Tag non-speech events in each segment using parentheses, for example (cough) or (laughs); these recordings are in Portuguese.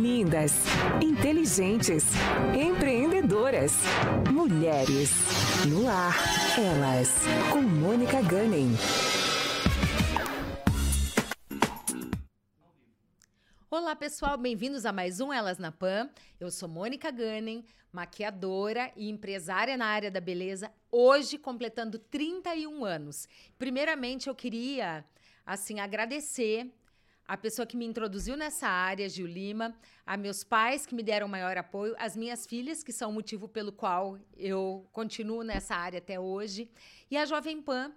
Lindas, inteligentes, empreendedoras, mulheres. No ar, elas, com Mônica Gunning. Olá, pessoal, bem-vindos a mais um Elas na Pan. Eu sou Mônica Gunning, maquiadora e empresária na área da beleza, hoje completando 31 anos. Primeiramente, eu queria assim agradecer a pessoa que me introduziu nessa área, Gil Lima, a meus pais que me deram maior apoio, as minhas filhas, que são o motivo pelo qual eu continuo nessa área até hoje, e a Jovem Pan,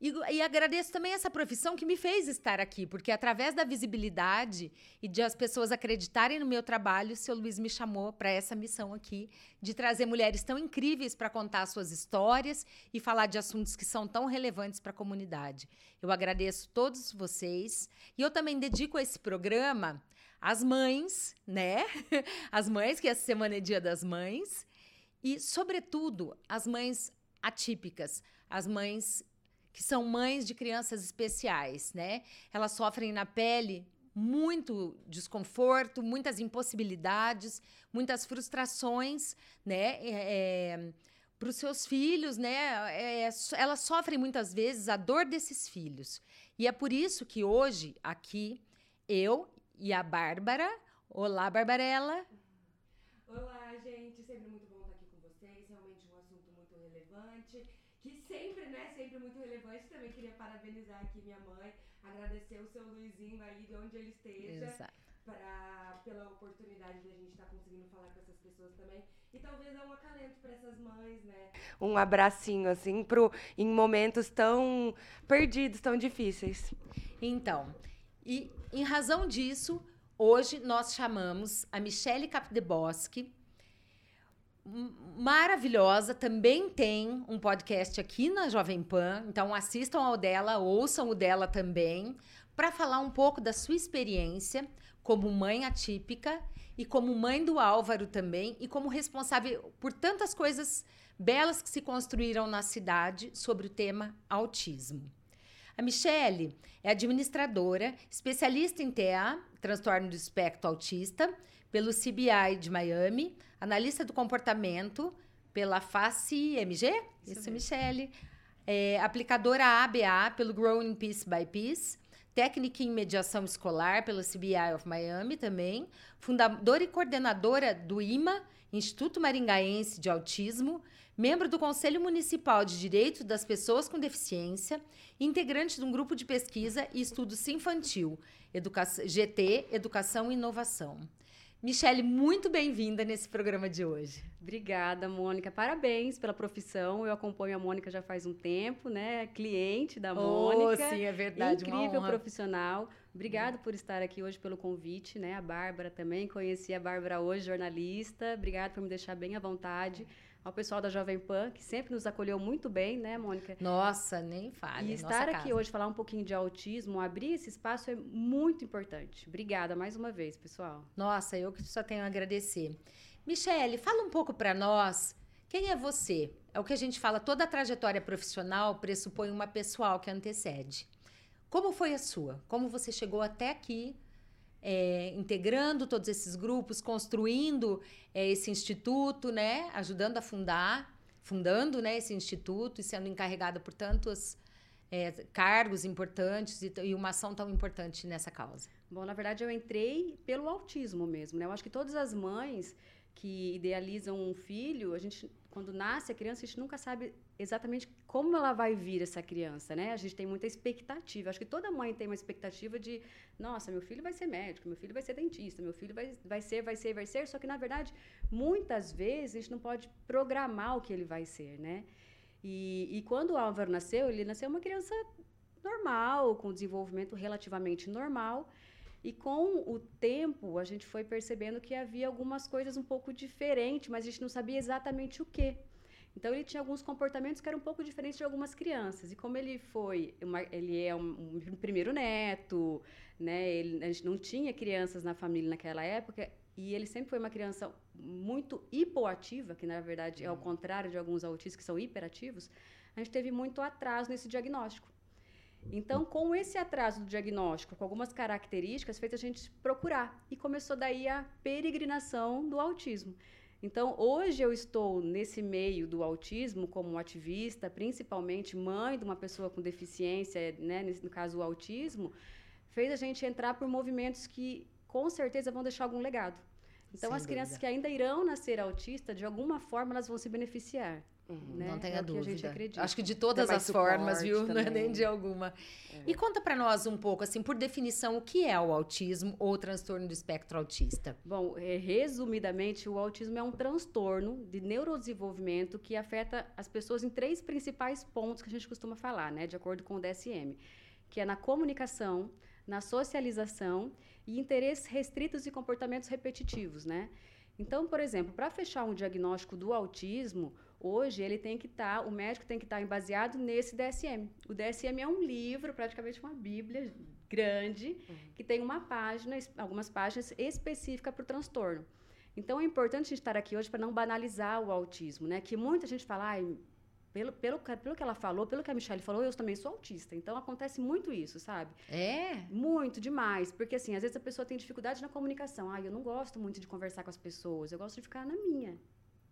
e, e, agradeço também essa profissão que me fez estar aqui, porque através da visibilidade e de as pessoas acreditarem no meu trabalho, o seu Luiz me chamou para essa missão aqui, de trazer mulheres tão incríveis para contar suas histórias e falar de assuntos que são tão relevantes para a comunidade. Eu agradeço todos vocês e eu também dedico esse programa às mães, né? (laughs) As mães, que essa semana é Dia das Mães, e, sobretudo, as mães atípicas, as mães que são mães de crianças especiais, né? Elas sofrem na pele muito desconforto, muitas impossibilidades, muitas frustrações, né? É, é para os seus filhos, né? É, elas sofrem muitas vezes a dor desses filhos. E é por isso que hoje, aqui, eu e a Bárbara. Olá, Barbarella. Olá, gente. Sempre muito bom estar aqui com vocês. Realmente um assunto muito relevante que sempre, né, sempre muito relevante. Também queria parabenizar aqui minha mãe, agradecer o seu Luizinho aí de onde ele esteja. Exato. Pra, pela oportunidade de a gente estar tá conseguindo falar com essas pessoas também. E talvez dar um acalento para essas mães, né? Um abracinho, assim, pro, em momentos tão perdidos, tão difíceis. Então, e em razão disso, hoje nós chamamos a Michele Capdebosque, maravilhosa, também tem um podcast aqui na Jovem Pan, então assistam ao dela, ouçam o dela também, para falar um pouco da sua experiência como mãe atípica e como mãe do Álvaro também e como responsável por tantas coisas belas que se construíram na cidade sobre o tema autismo. A Michele é administradora, especialista em TEA, transtorno do espectro autista, pelo CBI de Miami, analista do comportamento pela Face MG, isso, isso Michele, é, aplicadora ABA pelo Growing Piece by Piece, técnica em mediação escolar pelo CBI of Miami também, fundadora e coordenadora do IMA, Instituto Maringaense de Autismo, membro do Conselho Municipal de Direitos das Pessoas com Deficiência, integrante de um grupo de pesquisa e estudos infantil, Educa GT, Educação e Inovação. Michele, muito bem-vinda nesse programa de hoje. Obrigada, Mônica. Parabéns pela profissão. Eu acompanho a Mônica já faz um tempo, né? Cliente da Mônica. Oh, sim, é verdade. Incrível profissional. Obrigada por estar aqui hoje pelo convite, né? A Bárbara também. Conheci a Bárbara hoje, jornalista. Obrigada por me deixar bem à vontade ao pessoal da Jovem Pan, que sempre nos acolheu muito bem, né, Mônica? Nossa, nem fale. E estar aqui hoje, falar um pouquinho de autismo, abrir esse espaço é muito importante. Obrigada mais uma vez, pessoal. Nossa, eu que só tenho a agradecer. Michele, fala um pouco para nós. Quem é você? É o que a gente fala, toda a trajetória profissional pressupõe uma pessoal que antecede. Como foi a sua? Como você chegou até aqui é, integrando todos esses grupos, construindo é, esse instituto, né, ajudando a fundar, fundando né, esse instituto e sendo encarregada por tantos é, cargos importantes e, e, uma ação tão importante nessa causa. Bom, na verdade eu entrei pelo autismo mesmo, né? Eu acho que todas as mães que idealizam um filho, a gente quando nasce a criança, a gente nunca sabe exatamente como ela vai vir essa criança, né? A gente tem muita expectativa. Acho que toda mãe tem uma expectativa de, nossa, meu filho vai ser médico, meu filho vai ser dentista, meu filho vai, vai ser, vai ser, vai ser. Só que, na verdade, muitas vezes a gente não pode programar o que ele vai ser, né? E, e quando o Álvaro nasceu, ele nasceu uma criança normal, com desenvolvimento relativamente normal. E com o tempo, a gente foi percebendo que havia algumas coisas um pouco diferentes, mas a gente não sabia exatamente o que. Então ele tinha alguns comportamentos que eram um pouco diferentes de algumas crianças. E como ele foi, uma, ele é um, um, primeiro neto, né? Ele, a gente não tinha crianças na família naquela época. E ele sempre foi uma criança muito hipoativa, que na verdade é ao uhum. contrário de alguns autistas que são hiperativos. A gente teve muito atraso nesse diagnóstico. Então, com esse atraso do diagnóstico, com algumas características, fez a gente procurar. E começou daí a peregrinação do autismo. Então, hoje eu estou nesse meio do autismo como ativista, principalmente mãe de uma pessoa com deficiência, né, no caso o autismo, fez a gente entrar por movimentos que com certeza vão deixar algum legado. Então, Sem as crianças dúvida. que ainda irão nascer autistas, de alguma forma, elas vão se beneficiar. Uhum. né? Não tenha É que dúvida. gente acredita. Acho que de todas as formas, viu? (laughs) Não é nem também. de alguma. E conta pra nós um pouco, assim, por definição, o que é o autismo ou transtorno do espectro autista? Bom, é, resumidamente, o autismo é um transtorno de neurodesenvolvimento que afeta as pessoas em três principais pontos que a gente costuma falar, né, de acordo com o DSM, que é na comunicação, na socialização e interesses restritos e comportamentos repetitivos, né? Então, por exemplo, para fechar um diagnóstico do autismo, hoje ele tem que estar, o médico tem que estar baseado nesse DSM. O DSM é um livro, praticamente uma bíblia grande, que tem uma página, algumas páginas específicas para o transtorno. Então, é importante a gente estar aqui hoje para não banalizar o autismo, né? Que muita gente fala, pelo, pelo, que- pelo que ela falou, pelo que a Michelle falou, eu também sou autista. Então, acontece muito isso, sabe? É? Muito, demais. Porque, assim, às vezes a pessoa tem dificuldade na comunicação. Ah, eu não gosto muito de conversar com as pessoas, eu gosto de ficar na minha,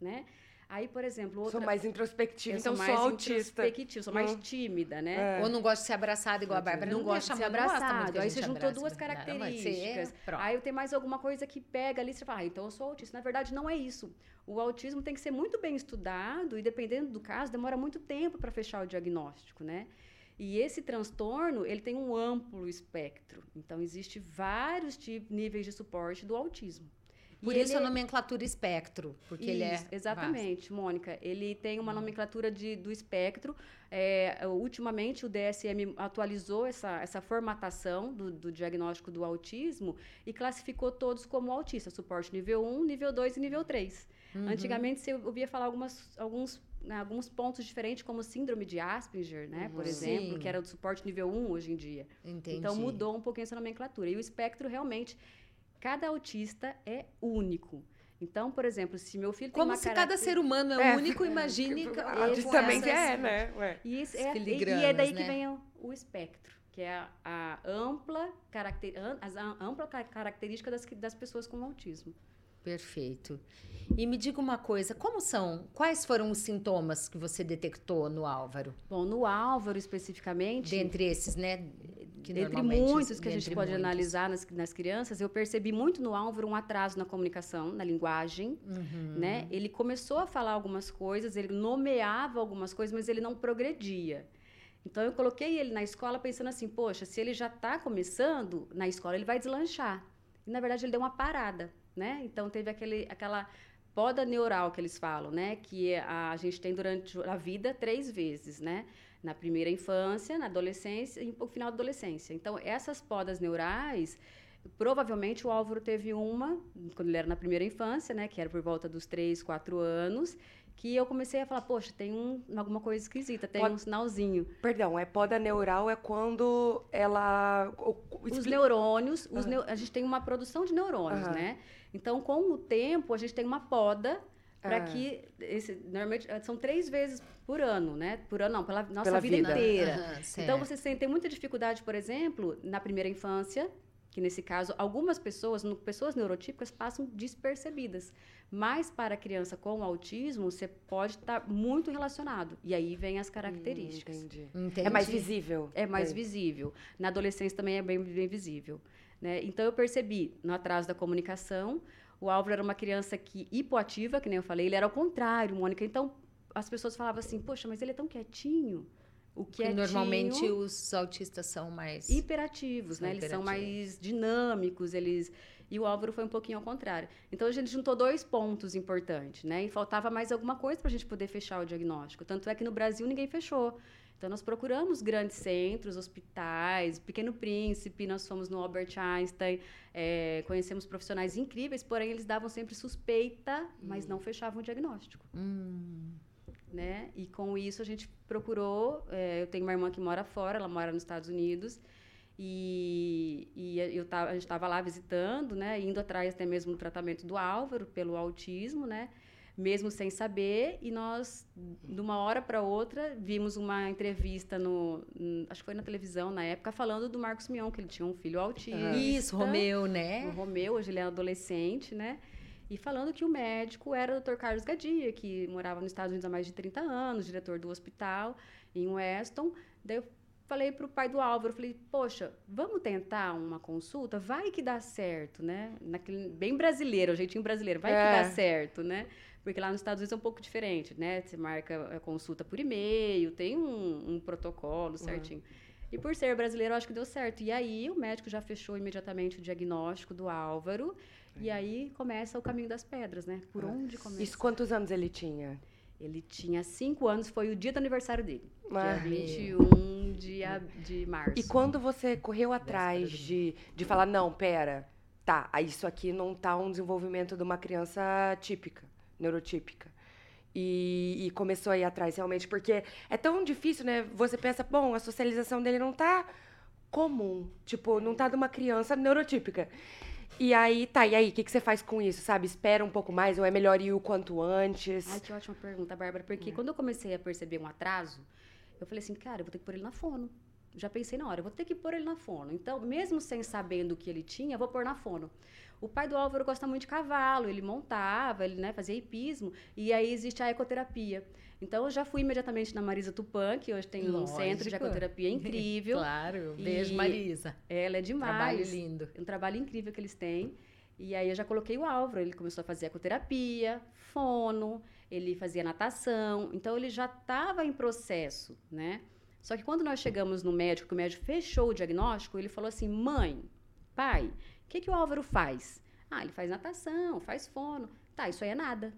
né? Aí, por exemplo, outra... Sou mais introspectiva, eu então sou sou mais autista. introspectiva, sou mais Hum. tímida, né? É. Ou não gosta de ser abraçado igual a Bárbara? Não de ser não gosta muito abraçado. que a Aí você juntou abrace. duas características. Pronto. Aí tem mais alguma coisa que pega ali, você fala, ah, então eu sou autista. Na verdade, não é isso. O autismo tem que ser muito bem estudado e, dependendo do caso, demora muito tempo para fechar o diagnóstico, né? E esse transtorno, ele tem um amplo espectro. Então, existe vários tipos, níveis de suporte do autismo. E Por isso ele a nomenclatura espectro, porque ele é. isso, exatamente, Mônica. Ele tem uma nomenclatura de, do espectro. É, ultimamente, o DSM atualizou essa, essa formatação do, do diagnóstico do autismo e classificou todos como autista. Suporte nível 1, nível 2 e nível 3. Uhum. Antigamente, você ouvia falar algumas, alguns, né, alguns pontos diferentes, como síndrome de Asperger, né, por Uhum. exemplo, Sim. que era o suporte nível 1 hoje em dia. Entendi. Então mudou um pouquinho essa nomenclatura. E o espectro realmente, cada autista é único. Então, por exemplo, se meu filho tem Como uma se cada ser humano é, único, imagine. (laughs) A ca- autista com também essas- que é, né? Ué. E, isso é, e- e é daí né? que vem o, o espectro, que é a, a ampla, caracter, as a- ampla ca- característica das, das pessoas com autismo. Perfeito. E me diga uma coisa, como são? Quais foram os sintomas que você detectou no Álvaro? Bom, no Álvaro especificamente, Dentre esses, né? Que Entre normalmente- muitos que a gente dentre pode muitos. analisar nas, nas crianças, eu percebi muito no Álvaro um atraso na comunicação, na linguagem, Uhum. né? Ele começou a falar algumas coisas, ele nomeava algumas coisas, mas ele não progredia. Então eu coloquei ele na escola pensando assim, poxa, se ele já está começando na escola, ele vai deslanchar. E na verdade ele deu uma parada, né? Então teve aquele, aquela poda neural que eles falam, né? Que a gente tem durante a vida três vezes, né? Na primeira infância, na adolescência e no final da adolescência. Então essas podas neurais Provavelmente o Álvaro teve uma, quando ele era na primeira infância, né? Que era por volta dos 3, 4 anos, que eu comecei a falar, poxa, tem um, alguma coisa esquisita, tem um sinalzinho. Perdão, é poda neural é quando ela. Os neurônios, os neu- a gente tem uma produção de neurônios, Aham. né? Então, com o tempo, a gente tem uma poda para Ah. que esse, normalmente eh, são três vezes por ano, né? Por ano não, pela nossa Pela vida, vida. inteira. Então, você tem muita dificuldade, por exemplo, na primeira infância, que nesse caso, algumas pessoas, pessoas neurotípicas, passam despercebidas. Mas para a criança com autismo, você pode estar muito relacionado. E aí vem as características. Hum, entendi. Entendi. É mais visível. É mais visível. Na adolescência também é bem, bem visível. Né? Então, eu percebi, no atraso da comunicação, o Álvaro era uma criança que hipoativa, que nem eu falei, ele era ao contrário, Mônica. Então, as pessoas falavam assim, poxa, mas ele é tão quietinho. O Porque quietinho... normalmente os autistas são mais. hiperativos, São né? Eles são mais dinâmicos, eles e o Álvaro foi um pouquinho ao contrário. Então a gente juntou dois pontos importantes, né? E faltava mais alguma coisa para a gente poder fechar o diagnóstico. Tanto é que no Brasil ninguém fechou. Então nós procuramos grandes centros, hospitais, Pequeno Príncipe, nós fomos no Albert Einstein, é, conhecemos profissionais incríveis, porém eles davam sempre suspeita, mas não fechavam o diagnóstico Hum, né? E com isso a gente procurou. é, eu tenho uma irmã que mora fora, ela mora nos Estados Unidos. E, e eu tava, a gente estava lá visitando, né? Indo atrás até mesmo do tratamento do Álvaro pelo autismo, né? mesmo sem saber, e nós, de uma hora para outra, vimos uma entrevista no, acho que foi na televisão na época, falando do Marcos Mion, que ele tinha um filho autista. Isso, Romeu, O né? Romeu, hoje ele é adolescente, né? E falando que o médico era o Dr. Carlos Gadia, que morava nos Estados Unidos há mais de 30 anos, diretor do hospital em Weston. Daí eu falei pro pai do Álvaro, falei, poxa, vamos tentar uma consulta? Vai que dá certo, né? Naquele, bem brasileiro, o jeitinho brasileiro, vai É. que dá certo, né? Porque lá nos Estados Unidos é um pouco diferente, né? Você marca a consulta por e-mail, tem um, um protocolo certinho. E por ser brasileiro, eu acho que deu certo. E aí, o médico já fechou imediatamente o diagnóstico do Álvaro. E aí começa o caminho das pedras, né? Por onde começa? Isso quantos anos ele tinha? Ele tinha cinco anos, foi o dia do aniversário dele. Ah. Dia 21 de, a- de março. E quando você correu atrás de, de falar, não, pera, tá, aí isso aqui não tá um desenvolvimento de uma criança típica, neurotípica. E, e começou a ir atrás, realmente, porque é tão difícil, né? Você pensa, bom, a socialização dele não tá comum. Tipo, não tá de uma criança neurotípica. E aí, tá, e aí, o que, que você faz com isso, sabe? Espera um pouco mais ou é melhor ir o quanto antes? Ai, que ótima pergunta, Bárbara. Porque quando eu comecei a perceber um atraso, eu falei assim, cara, eu vou ter que pôr ele na fono. Já pensei na hora, eu vou ter que pôr ele na fono. Então, mesmo sem sabendo o que ele tinha, eu vou pôr na fono. O pai do Álvaro gosta muito de cavalo, ele montava, ele né, fazia hipismo, e aí existe a ecoterapia. Então, eu já fui imediatamente na Marisa Tupã, que hoje tem um centro de Lógico. ecoterapia (laughs) incrível. Claro. Beijo, Marisa. Ela é demais. Trabalho lindo. um trabalho incrível que eles têm. E aí eu já coloquei o Álvaro, ele começou a fazer ecoterapia, fono, ele fazia natação, então ele já estava em processo, né? Só que quando nós chegamos no médico, que o médico fechou o diagnóstico, ele falou assim: mãe, pai, o que, que o Álvaro faz? Ah, ele faz natação, faz fono. Tá, isso aí é nada.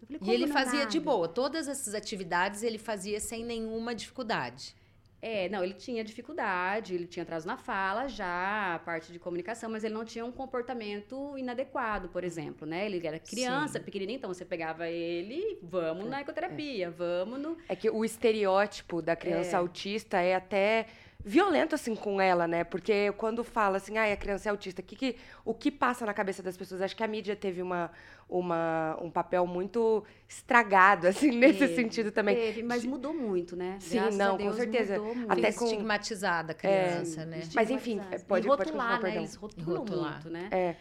Eu falei, E "Como ele é fazia de nada?" boa. Todas essas atividades ele fazia sem nenhuma dificuldade. É, não, ele tinha dificuldade, ele tinha atraso na fala já, a parte de comunicação, mas ele não tinha um comportamento inadequado, por exemplo, né? Ele era criança, Sim. pequenininho, então você pegava ele, vamos na ecoterapia, vamos no... É que o estereótipo da criança autista é até violento assim com ela, né? Porque quando fala assim, ah, a criança é autista, que, que, o que passa na cabeça das pessoas? Acho que a mídia teve uma, uma, um papel muito estragado, (laughs) assim, nesse Teve, sentido também. Teve, mas mudou muito, né? Sim, Graças não, a com Deus, certeza. mudou muito. Até com- estigmatizada a criança, né? Mas, enfim, pode- e pode rotular, continuar, né? perdão. Eles rotulam Rotular. muito, né? É.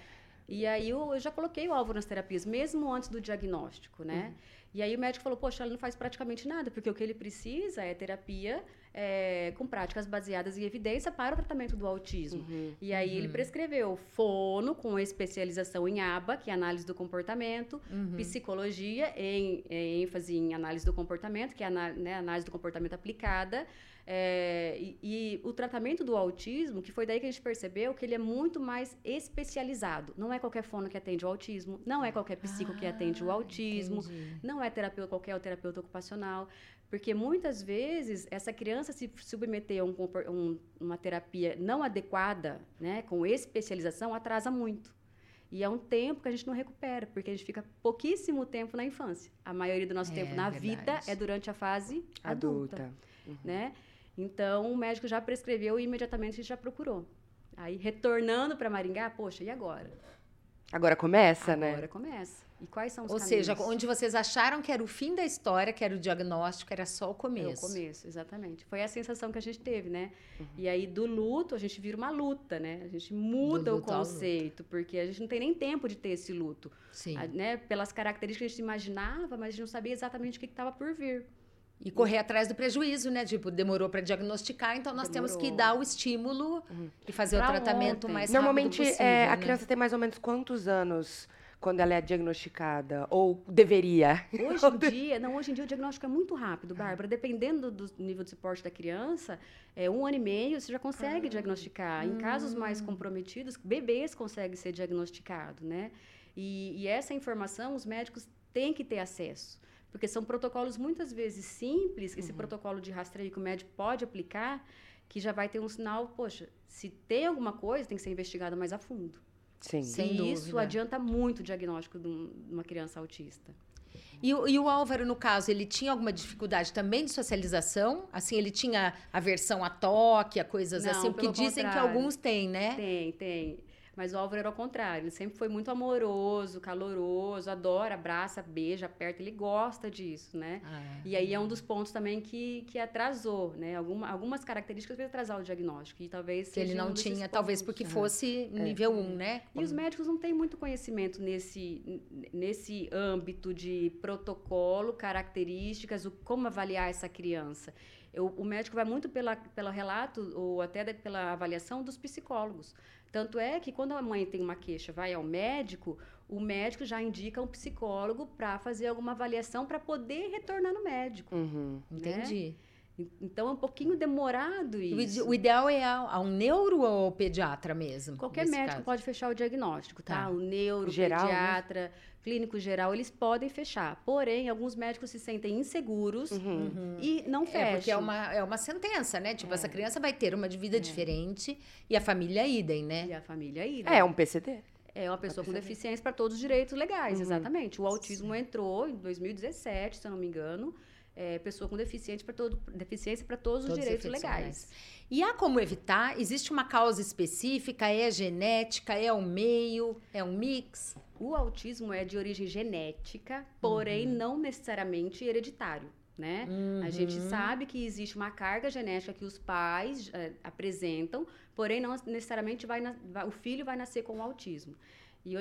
E aí eu, eu já coloquei o alvo nas terapias, mesmo antes do diagnóstico, né? E aí o médico falou, poxa, ele não faz praticamente nada, porque o que ele precisa é terapia é, com práticas baseadas em evidência para o tratamento do autismo. E aí ele prescreveu fono com especialização em ABA, que é análise do comportamento, psicologia em, em ênfase em análise do comportamento, que é né, análise do comportamento aplicada, é, e, e o tratamento do autismo, que foi daí que a gente percebeu que ele é muito mais especializado. Não é qualquer fono que atende o autismo, não é qualquer psico que atende o Ah, autismo, entendi. não é terapeuta qualquer terapeuta ocupacional, porque muitas vezes essa criança se submeter a um um- uma terapia não adequada, né, com especialização, atrasa muito. E é um tempo que a gente não recupera, porque a gente fica pouquíssimo tempo na infância. A maioria do nosso É, tempo na vida verdade. é durante a fase adulta, Adulta. né? Então, o médico já prescreveu e imediatamente a gente já procurou. Aí, retornando para Maringá, poxa, e agora? Agora começa, agora né? começa. E quais são os Ou caminhos? seja, onde vocês acharam que era o fim da história, que era o diagnóstico, era só o É começo. o começo, exatamente. Foi a sensação que a gente teve, né? E aí, do luto, a gente vira uma luta, né? A gente muda o conceito, porque a gente não tem nem tempo de ter esse luto. Sim. A- né? Pelas características que a gente imaginava, mas a gente não sabia exatamente o que estava por vir. E correr atrás do prejuízo, né? Tipo, demorou para diagnosticar, então nós temos que Demorou. dar o estímulo e fazer Pra o tratamento ontem. mais Normalmente, rápido possível, é, a né? criança tem mais ou menos quantos anos quando ela é diagnosticada? Ou deveria? Hoje em (laughs) dia, não, hoje em dia o diagnóstico é muito rápido, Bárbara. Dependendo do nível de suporte da criança, é um ano e meio você já consegue diagnosticar. Em casos mais comprometidos, bebês conseguem ser diagnosticados, né? E, e essa informação os médicos têm que ter acesso. Porque são protocolos muitas vezes simples, esse protocolo de rastreio que o médico pode aplicar, que já vai ter um sinal, poxa, se tem alguma coisa, tem que ser investigado mais a fundo. Sim. Sem e isso dúvida. adianta muito o diagnóstico de um- uma criança autista. E, o- e o Álvaro, no caso, ele tinha alguma dificuldade também de socialização? Assim, ele tinha aversão a toque, a coisas Não, assim? Porque dizem que contrário. alguns têm, né? Tem, tem. Mas o Álvaro era ao contrário. Ele sempre foi muito amoroso, caloroso, adora, abraça, beija, aperta. Ele gosta disso, né? Ah. E aí é um dos pontos também que, que atrasou, né? Alguma, algumas características fez atrasar o diagnóstico. E talvez Que ele não um tinha, talvez pontos. porque Aham. fosse nível 1, um, né? E os médicos não têm muito conhecimento nesse, nesse âmbito de protocolo, características, o, como avaliar essa criança. Eu- o médico vai muito pela, pelo relato ou até da- pela avaliação dos psicólogos. Tanto é que quando a mãe tem uma queixa, vai ao médico, o médico já indica um psicólogo para fazer alguma avaliação para poder retornar no médico. Uhum. Entendi. En- Então é um pouquinho demorado isso. O ideal é a, a um neuro ou pediatra mesmo? Qualquer médico caso? pode fechar o diagnóstico, tá? Tá. O neuro, Geral, né? Clínico geral, eles podem fechar. Porém, alguns médicos se sentem inseguros Uhum. e não fecham. É, porque é uma, é uma sentença, né? Tipo, essa criança vai ter uma de vida diferente e a família idem, né? E a família aí, É, um PCD. É uma pessoa com deficiência para todos os direitos legais, Uhum. exatamente. O autismo entrou em 2017, se eu não me engano. É, pessoa com deficiência para todo, deficiência para todos, Todos os os direitos legais. E há como evitar? Existe uma causa específica? É genética? É o meio? É um mix? O autismo é de origem genética, porém Uhum. não necessariamente hereditário, né? A gente Uhum. sabe que existe uma carga genética que os pais eh, apresentam, porém não necessariamente vai, na- vai- o filho vai nascer com o autismo.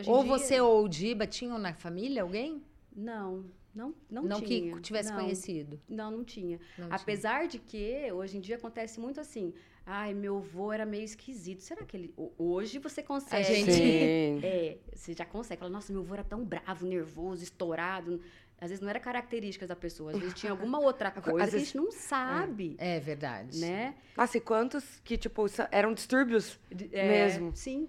Ou dia- você ou o Diba tinham na família alguém? Não, não, não, Não, tinha. que tivesse não, conhecido. Não, não tinha. Não tinha. Apesar de que hoje em dia acontece muito assim. Ai, meu avô era meio esquisito. Será que ele. ho- Hoje você consegue. gente- Sim. (laughs) É, você já consegue. Fala, nossa, meu avô era tão bravo, nervoso, estourado. Às vezes não era características da pessoa, às vezes tinha alguma outra coisa que a vezes- gente não sabe, É verdade. né? Nossa, e quantos que, tipo, eram distúrbios É, mesmo? Sim,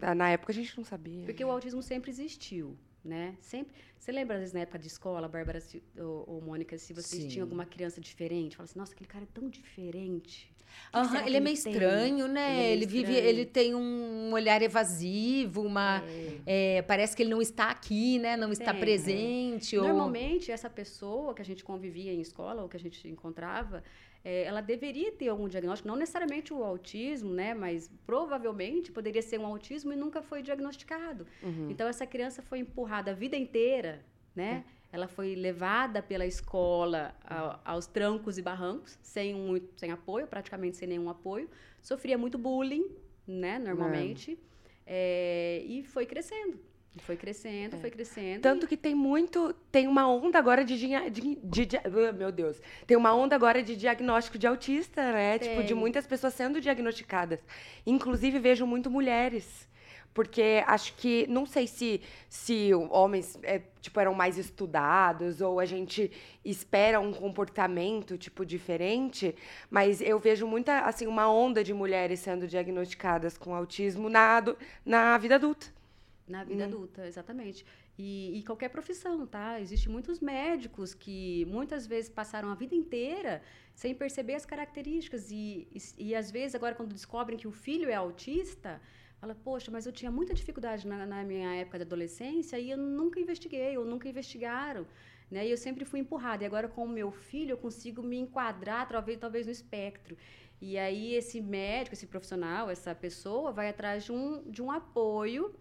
Ah, Na época a gente não sabia. porque o autismo sempre existiu, né? Sempre. Você lembra, às vezes, na época de escola, Bárbara se- ou, ou Mônica, se vocês Sim. tinham alguma criança diferente? Fala assim, nossa, aquele cara é tão diferente. Que será que ele é meio tem? estranho, né? Ele é Ele, vive, estranho. ele tem um olhar evasivo, uma. é, parece que ele não está aqui, né? Não está Tem. presente. ou- Normalmente, essa pessoa que a gente convivia em escola, ou que a gente encontrava, eh, ela deveria ter algum diagnóstico, não necessariamente o autismo, né? Mas provavelmente poderia ser um autismo e nunca foi diagnosticado. Uhum. Então, essa criança foi empurrada a vida inteira, né? Ela foi levada pela escola a- aos trancos e barrancos, sem, muito, sem apoio, praticamente sem nenhum apoio. Sofria muito bullying, né? Normalmente. Eh, e foi crescendo. Foi crescendo, foi crescendo. Tanto que tem muito. Tem uma onda agora de, de, de- de- ah, Meu Deus. Tem uma onda agora de diagnóstico de autista, né? Tipo, de Tem. muitas pessoas sendo diagnosticadas. Inclusive, vejo muito mulheres. Porque acho que. Não sei se, se homens é, tipo, eram mais estudados ou a gente espera um comportamento, tipo, diferente. Mas eu vejo muita, assim, uma onda de mulheres sendo diagnosticadas com autismo na, na vida adulta. Na vida adulta, exatamente. E, e qualquer profissão, tá? Existem muitos médicos que muitas vezes passaram a vida inteira sem perceber as características. E, e, e às vezes, agora, quando descobrem que o filho é autista, fala, poxa, mas eu tinha muita dificuldade na, na minha época de adolescência e eu nunca investiguei, ou nunca investigaram. Né? E eu sempre fui empurrada. E agora, com o meu filho, eu consigo me enquadrar, talvez, talvez no espectro. E aí, esse médico, esse profissional, essa pessoa, vai atrás de um, de um apoio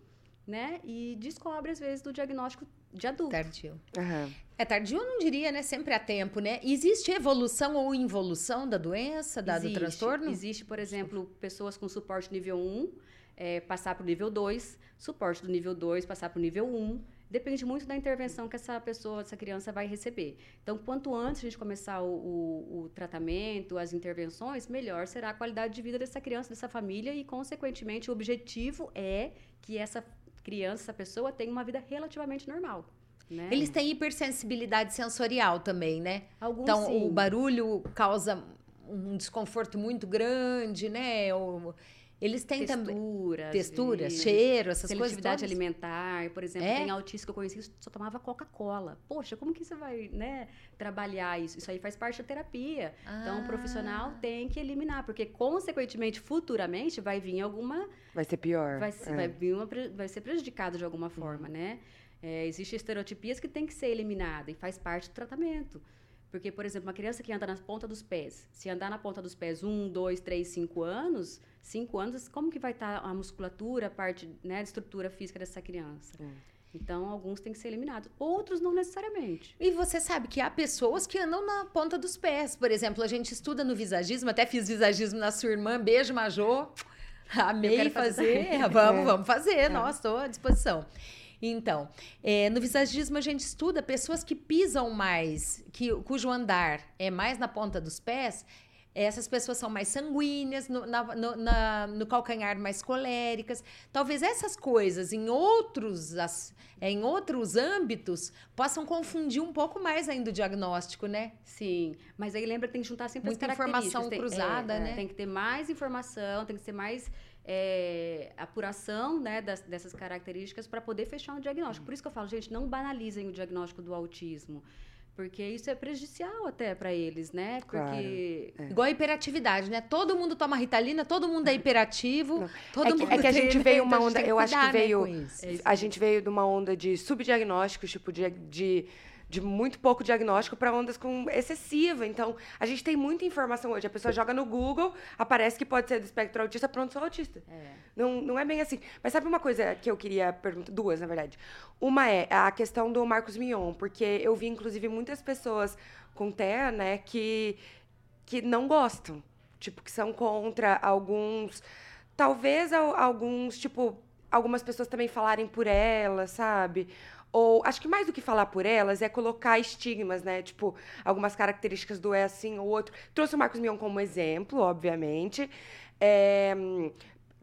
né? E descobre, às vezes, do diagnóstico de adulto. Tardio. Aham. É tardio, eu não diria, né? Sempre a tempo, né? Existe evolução ou involução da doença, da, do transtorno? Existe, por exemplo, pessoas com suporte nível 1, é, passar para o nível 2, suporte do nível 2, passar para o nível 1. Depende muito da intervenção que essa pessoa, essa criança vai receber. Então, quanto antes a gente começar o, o- o tratamento, as intervenções, melhor será a qualidade de vida dessa criança, dessa família e, consequentemente, o objetivo é que essa criança, essa pessoa tenha uma vida relativamente normal. Né? Eles têm hipersensibilidade sensorial também, né? Alguns, Então, sim. o barulho causa um desconforto muito grande, né? O- Eles têm também textura, às textura, cheiro, essas coisas Seletividade todas. alimentar, por exemplo, É? tem autista que eu conheci que só tomava Coca-Cola. Poxa, como que você vai, né, trabalhar isso? Isso aí faz parte da terapia. Então, o profissional Ah. tem que eliminar, porque consequentemente, futuramente, vai vir alguma, Vai ser pior. vai, ser- É. vai vir uma, vai ser prejudicado de alguma forma, né? É, Existem estereotipias que tem que ser eliminada e faz parte do tratamento. Porque, por exemplo, uma criança que anda na ponta dos pés, se andar na ponta dos pés um, dois, três, cinco anos, cinco anos, como que vai estar a musculatura, a parte, né, de estrutura física dessa criança? Então, alguns têm que ser eliminados, outros não necessariamente. E você sabe que há pessoas que andam na ponta dos pés. Por exemplo, a gente estuda no visagismo, até fiz visagismo na sua irmã, beijo, Majô. Amei fazer fazer. Vamos, vamos fazer. (laughs) Nossa, estou à disposição. Então, é, no visagismo a gente estuda pessoas que pisam mais, que, cujo andar é mais na ponta dos pés. Essas pessoas são mais sanguíneas, no, na- no- na- no calcanhar mais coléricas. Talvez essas coisas em outros, as- em outros âmbitos possam confundir um pouco mais ainda o diagnóstico, né? Sim, mas aí lembra que tem que juntar sempre Muita as informação Tem- cruzada, é, né? Tem que ter mais informação, tem que ter mais é, apuração né, das- dessas características para poder fechar um diagnóstico. Por isso que eu falo, gente, não banalizem o diagnóstico do autismo. Porque isso é prejudicial até para eles, né? Porque Igual a hiperatividade, né? Todo mundo toma Ritalina, todo mundo é hiperativo, Não. todo É que- mundo é que a gente veio uma onda- eu acho que né, veio-. É A gente veio de uma onda de subdiagnósticos, tipo, de, de, de muito pouco diagnóstico para ondas com excessiva. Então, a gente tem muita informação hoje. A pessoa joga no Google, aparece que pode ser do espectro autista, pronto, sou autista. é, Não, não é bem assim. Mas sabe uma coisa que eu queria perguntar? Duas, na verdade. Uma é a questão do Marcos Mion, porque eu vi, inclusive, muitas pessoas com TEA, né, que, que não gostam. Tipo, que são contra alguns. Talvez al- alguns, tipo, algumas pessoas também falarem por elas, sabe? Ou acho que mais do que falar por elas é colocar estigmas, né? Tipo, algumas características do é assim ou outro. Trouxe o Marcos Mion como exemplo, obviamente. É,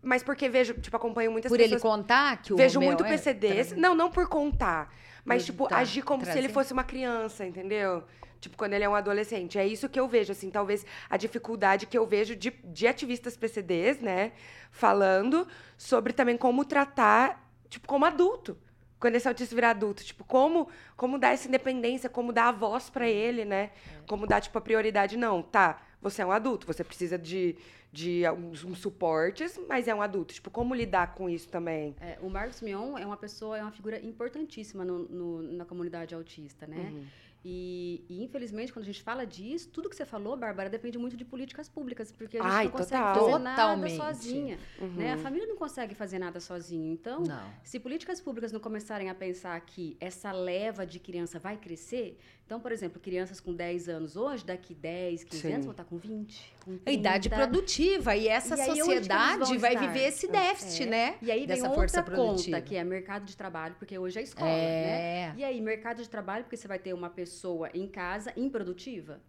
mas porque vejo, tipo, acompanho muitas Por ele pessoas. contar que o vejo Romeu muito é PCDs. tra- Não, não por contar. Mas, Por tipo, tá, agir como se ele fosse uma criança, entendeu? Tipo, quando ele é um adolescente. É isso que eu vejo, assim, talvez a dificuldade que eu vejo de, de ativistas PCDs, né? Falando sobre também como tratar, tipo, como adulto. Quando esse autista virar adulto. Tipo, como, como dar essa independência, como dar a voz pra ele, né? Como dar, tipo, a prioridade. Não, tá, você é um adulto, você precisa de, de alguns uns suportes, mas é um adulto. Tipo, como lidar com isso também? é, o Marcos Mion é uma pessoa, é uma figura importantíssima no- no- na comunidade autista, né? Uhum. E, e, infelizmente, quando a gente fala disso, tudo que você falou, Bárbara, depende muito de políticas públicas, porque a gente Ai, não consegue total. fazer Totalmente. nada sozinha. Uhum. Né? A família não consegue fazer nada sozinho. Então, Não. se políticas públicas não começarem a pensar que essa leva de criança vai crescer, então, por exemplo, crianças com 10 anos hoje, daqui 10, 15 Sim. anos, vão estar com 20, com A idade 30. produtiva e essa E aí, sociedade vai estar? viver esse déficit, É. né? E aí vem dessa outra força produtiva. conta, que é mercado de trabalho, porque hoje é escola, né? É. E aí, mercado de trabalho, porque você vai ter uma pessoa em casa improdutiva.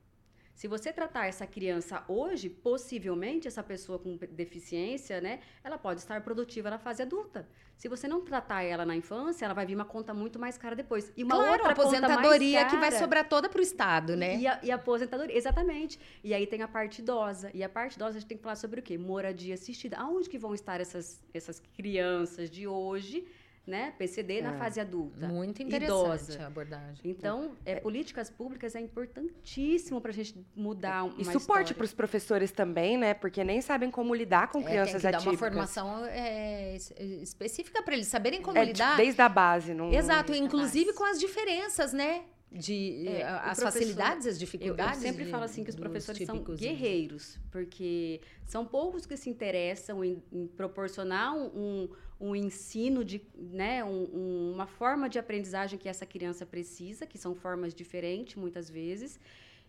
Se você tratar essa criança hoje, possivelmente essa pessoa com deficiência, né, ela pode estar produtiva na fase adulta. Se você não tratar ela na infância, ela vai vir uma conta muito mais cara depois. E uma claro, outra aposentadoria que vai sobrar toda pro Estado, né? e a, e a aposentadoria, exatamente. E aí tem a parte idosa. E a parte idosa a gente tem que falar sobre o quê? Moradia assistida. Aonde que vão estar essas, essas crianças de hoje, né? PCD na É. fase adulta. Muito interessante Idosa. a abordagem. Então, é, políticas públicas é importantíssimo para a gente mudar uma E suporte para os professores também, né? Porque nem sabem como lidar com É, crianças tem que dar uma atípicas. formação é, es- específica para eles saberem como É, lidar. desde a base, não. Exato, inclusive com as diferenças, né? De É, o as facilidades, as Eu, eu dificuldades. sempre de- falo assim que os professores são típicos- guerreiros, porque são poucos que se interessam em, em proporcionar um, um, ensino de, né, um- um- uma forma de aprendizagem que essa criança precisa, que são formas diferentes muitas vezes.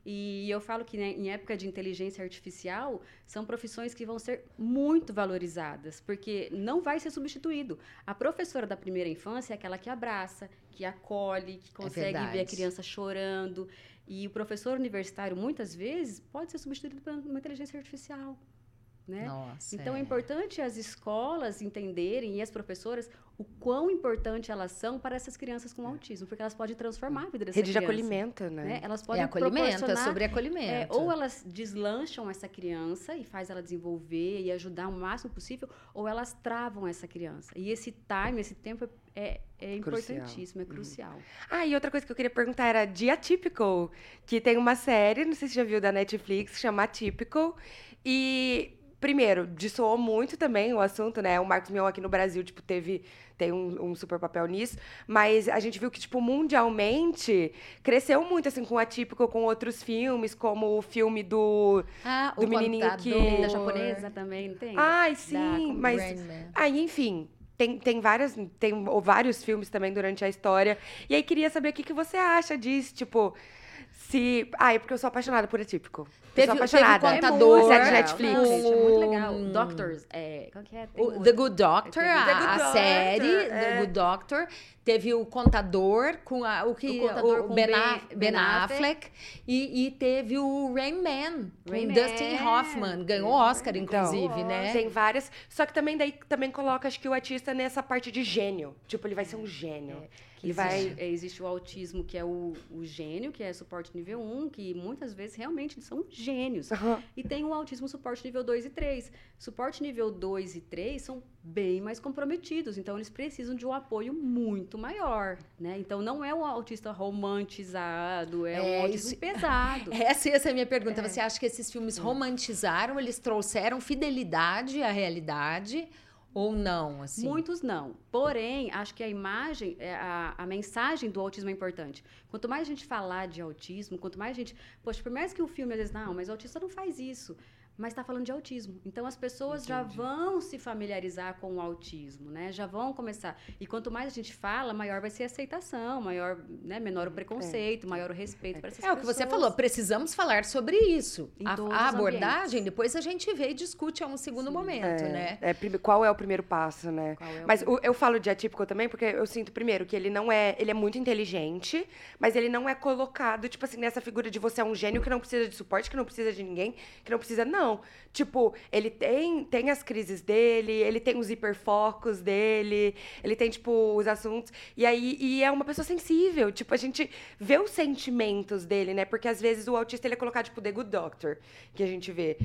E eu falo que né, em época de inteligência artificial são profissões que vão ser muito valorizadas, porque não vai ser substituído. A professora da primeira infância é aquela que abraça, que acolhe, que consegue ver a criança chorando. E o professor universitário, muitas vezes, pode ser substituído por uma inteligência artificial. Né? Nossa, Então é é. importante as escolas entenderem e as professoras o quão importante elas são para essas crianças com autismo, porque elas podem transformar a vida dessa Rede de criança. acolhimento, né? né? Elas É podem acolhimento, é sobre é, acolhimento. ou elas deslancham essa criança e faz ela desenvolver e ajudar o máximo possível, ou elas travam essa criança. E esse time, esse tempo é, é Crucial. importantíssimo, é crucial. Ah, e outra coisa que eu queria perguntar era de Atypical, que tem uma série, não sei se você já viu, da Netflix, chama Atypical. E primeiro, dissoou muito também o assunto, né? O Marcos Mion aqui no Brasil, tipo, teve tem um, um, super papel nisso, mas a gente viu que, tipo, mundialmente cresceu muito, assim, com o Atípico, com outros filmes, como o filme do, ah, do menininho contador. que... Da japonesa também, não tem? Ai, sim, da, mas... Rainman. Aí, enfim, tem, tem, várias, tem vários filmes também durante a história. E aí, queria saber o que, que você acha disso, tipo... Se. Ah, é porque eu sou apaixonada por atípico. Teve, eu sou apaixonada. Teve contador, série de Netflix. Gente, é muito legal. Doctors, é, qual que é? O The Good Doctor, The a, Good a Doctor, série é. The Good Doctor. Teve o Contador com a, o que O Contador o com Ben, Ben- Ben Affleck e, e teve o Rain Man com Rain Dustin Man. Hoffman, ganhou Oscar Então, inclusive, né? Tem várias. Só que também daí também coloca, acho que o artista nessa parte de gênio. Tipo, ele vai ser um gênio. Que ele vai. existe, é, existe o autismo, que é o, o gênio, que é suporte nível 1, que muitas vezes realmente são gênios. Aham. E tem o autismo suporte nível 2 e 3. Suporte nível 2 e 3 são bem mais comprometidos, então eles precisam de um apoio muito maior, né? Então não é um autista romantizado, é, É, um autismo isso- pesado. (laughs) Essa, essa é a minha pergunta. Você acha que esses filmes romantizaram, eles trouxeram fidelidade à realidade ou não? Assim? Muitos não. Porém, acho que a imagem, é, a, a mensagem do autismo é importante. Quanto mais a gente falar de autismo, quanto mais a gente. Poxa, por mais que o filme às vezes, não, mas o autista não faz isso. Mas está falando de autismo. Então as pessoas já vão se familiarizar com o autismo, né? Já vão começar. E quanto mais a gente fala, maior vai ser a aceitação, maior, né? menor o preconceito, maior o respeito para essas É o pessoas. que você falou, precisamos falar sobre isso. Em A, todos a abordagem, ambientes. depois a gente vê e discute a um segundo momento, É, né? é, qual é o primeiro passo, né? É o Mas o- eu falo de atípico também porque eu sinto, primeiro, que ele não é. Ele é muito inteligente, mas ele não é colocado, tipo assim, nessa figura de você é um gênio que não precisa de suporte, que não precisa de ninguém, que não precisa. Não. Tipo, ele tem, tem as crises dele, ele tem os hiperfocos dele, ele tem, tipo, os assuntos. E aí, e é uma pessoa sensível. Tipo, a gente vê os sentimentos dele, né? Porque às vezes o autista ele é colocado, tipo, The Good Doctor, que a gente vê.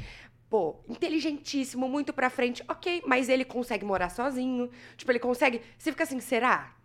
Pô, inteligentíssimo, muito pra frente, ok, mas ele consegue morar sozinho. Tipo, ele consegue. Você fica assim, será?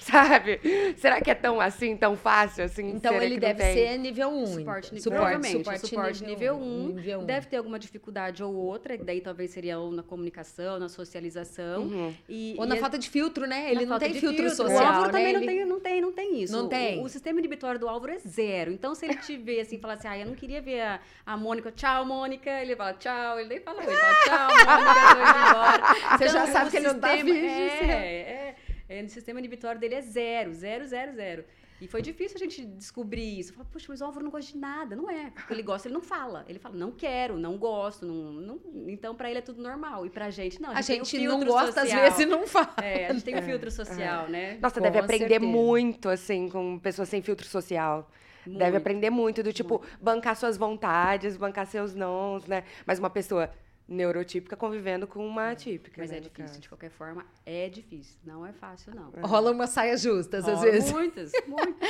(laughs) Sabe? Será que é tão assim, tão fácil assim? Então Será ele que não deve ser nível 1. Suporte, nível suporte, suporte, suporte, nível 1. nível um. Deve ter alguma dificuldade ou outra, que daí talvez seria ou na comunicação, na socialização. Uhum. E, Ou e na é- falta de filtro, né? na Ele não falta tem filtro, filtro. social, O Álvaro né? também não, Ele- tem, não tem, não tem isso. Não O- tem. O, sistema inibitório do Álvaro é zero. Então, se ele te vê assim, falar assim, ah, eu não queria ver a, a Mônica, tchau, Mônica, ele fala tchau, ele nem fala oi, ele fala tchau, Mônica, tô indo embora. Você já Então, sabe o que ele não tá é, é, é, o sistema inibitório dele é zero, zero, zero, zero. E foi difícil a gente descobrir isso. Falar, poxa, mas o Álvaro não gosta de nada. Não é. Porque ele gosta, ele não fala. Ele fala, não quero, não gosto. Não, não- Então, pra ele é tudo normal. E pra gente, não. A tem o gente não filtro gosta, às social. vezes, e não fala. É, a gente tem o filtro social, né? Nossa, Com deve aprender certeza. muito, assim, com pessoas sem filtro social. Deve Muito. aprender muito, do tipo, bancar suas vontades, bancar seus nãos, né? Mas uma pessoa neurotípica convivendo com uma atípica. Mas né, é difícil, caso. de qualquer forma, é difícil. Não é fácil, não. Rola umas saias justas, às Rola vezes. Muitas, (laughs) muitas.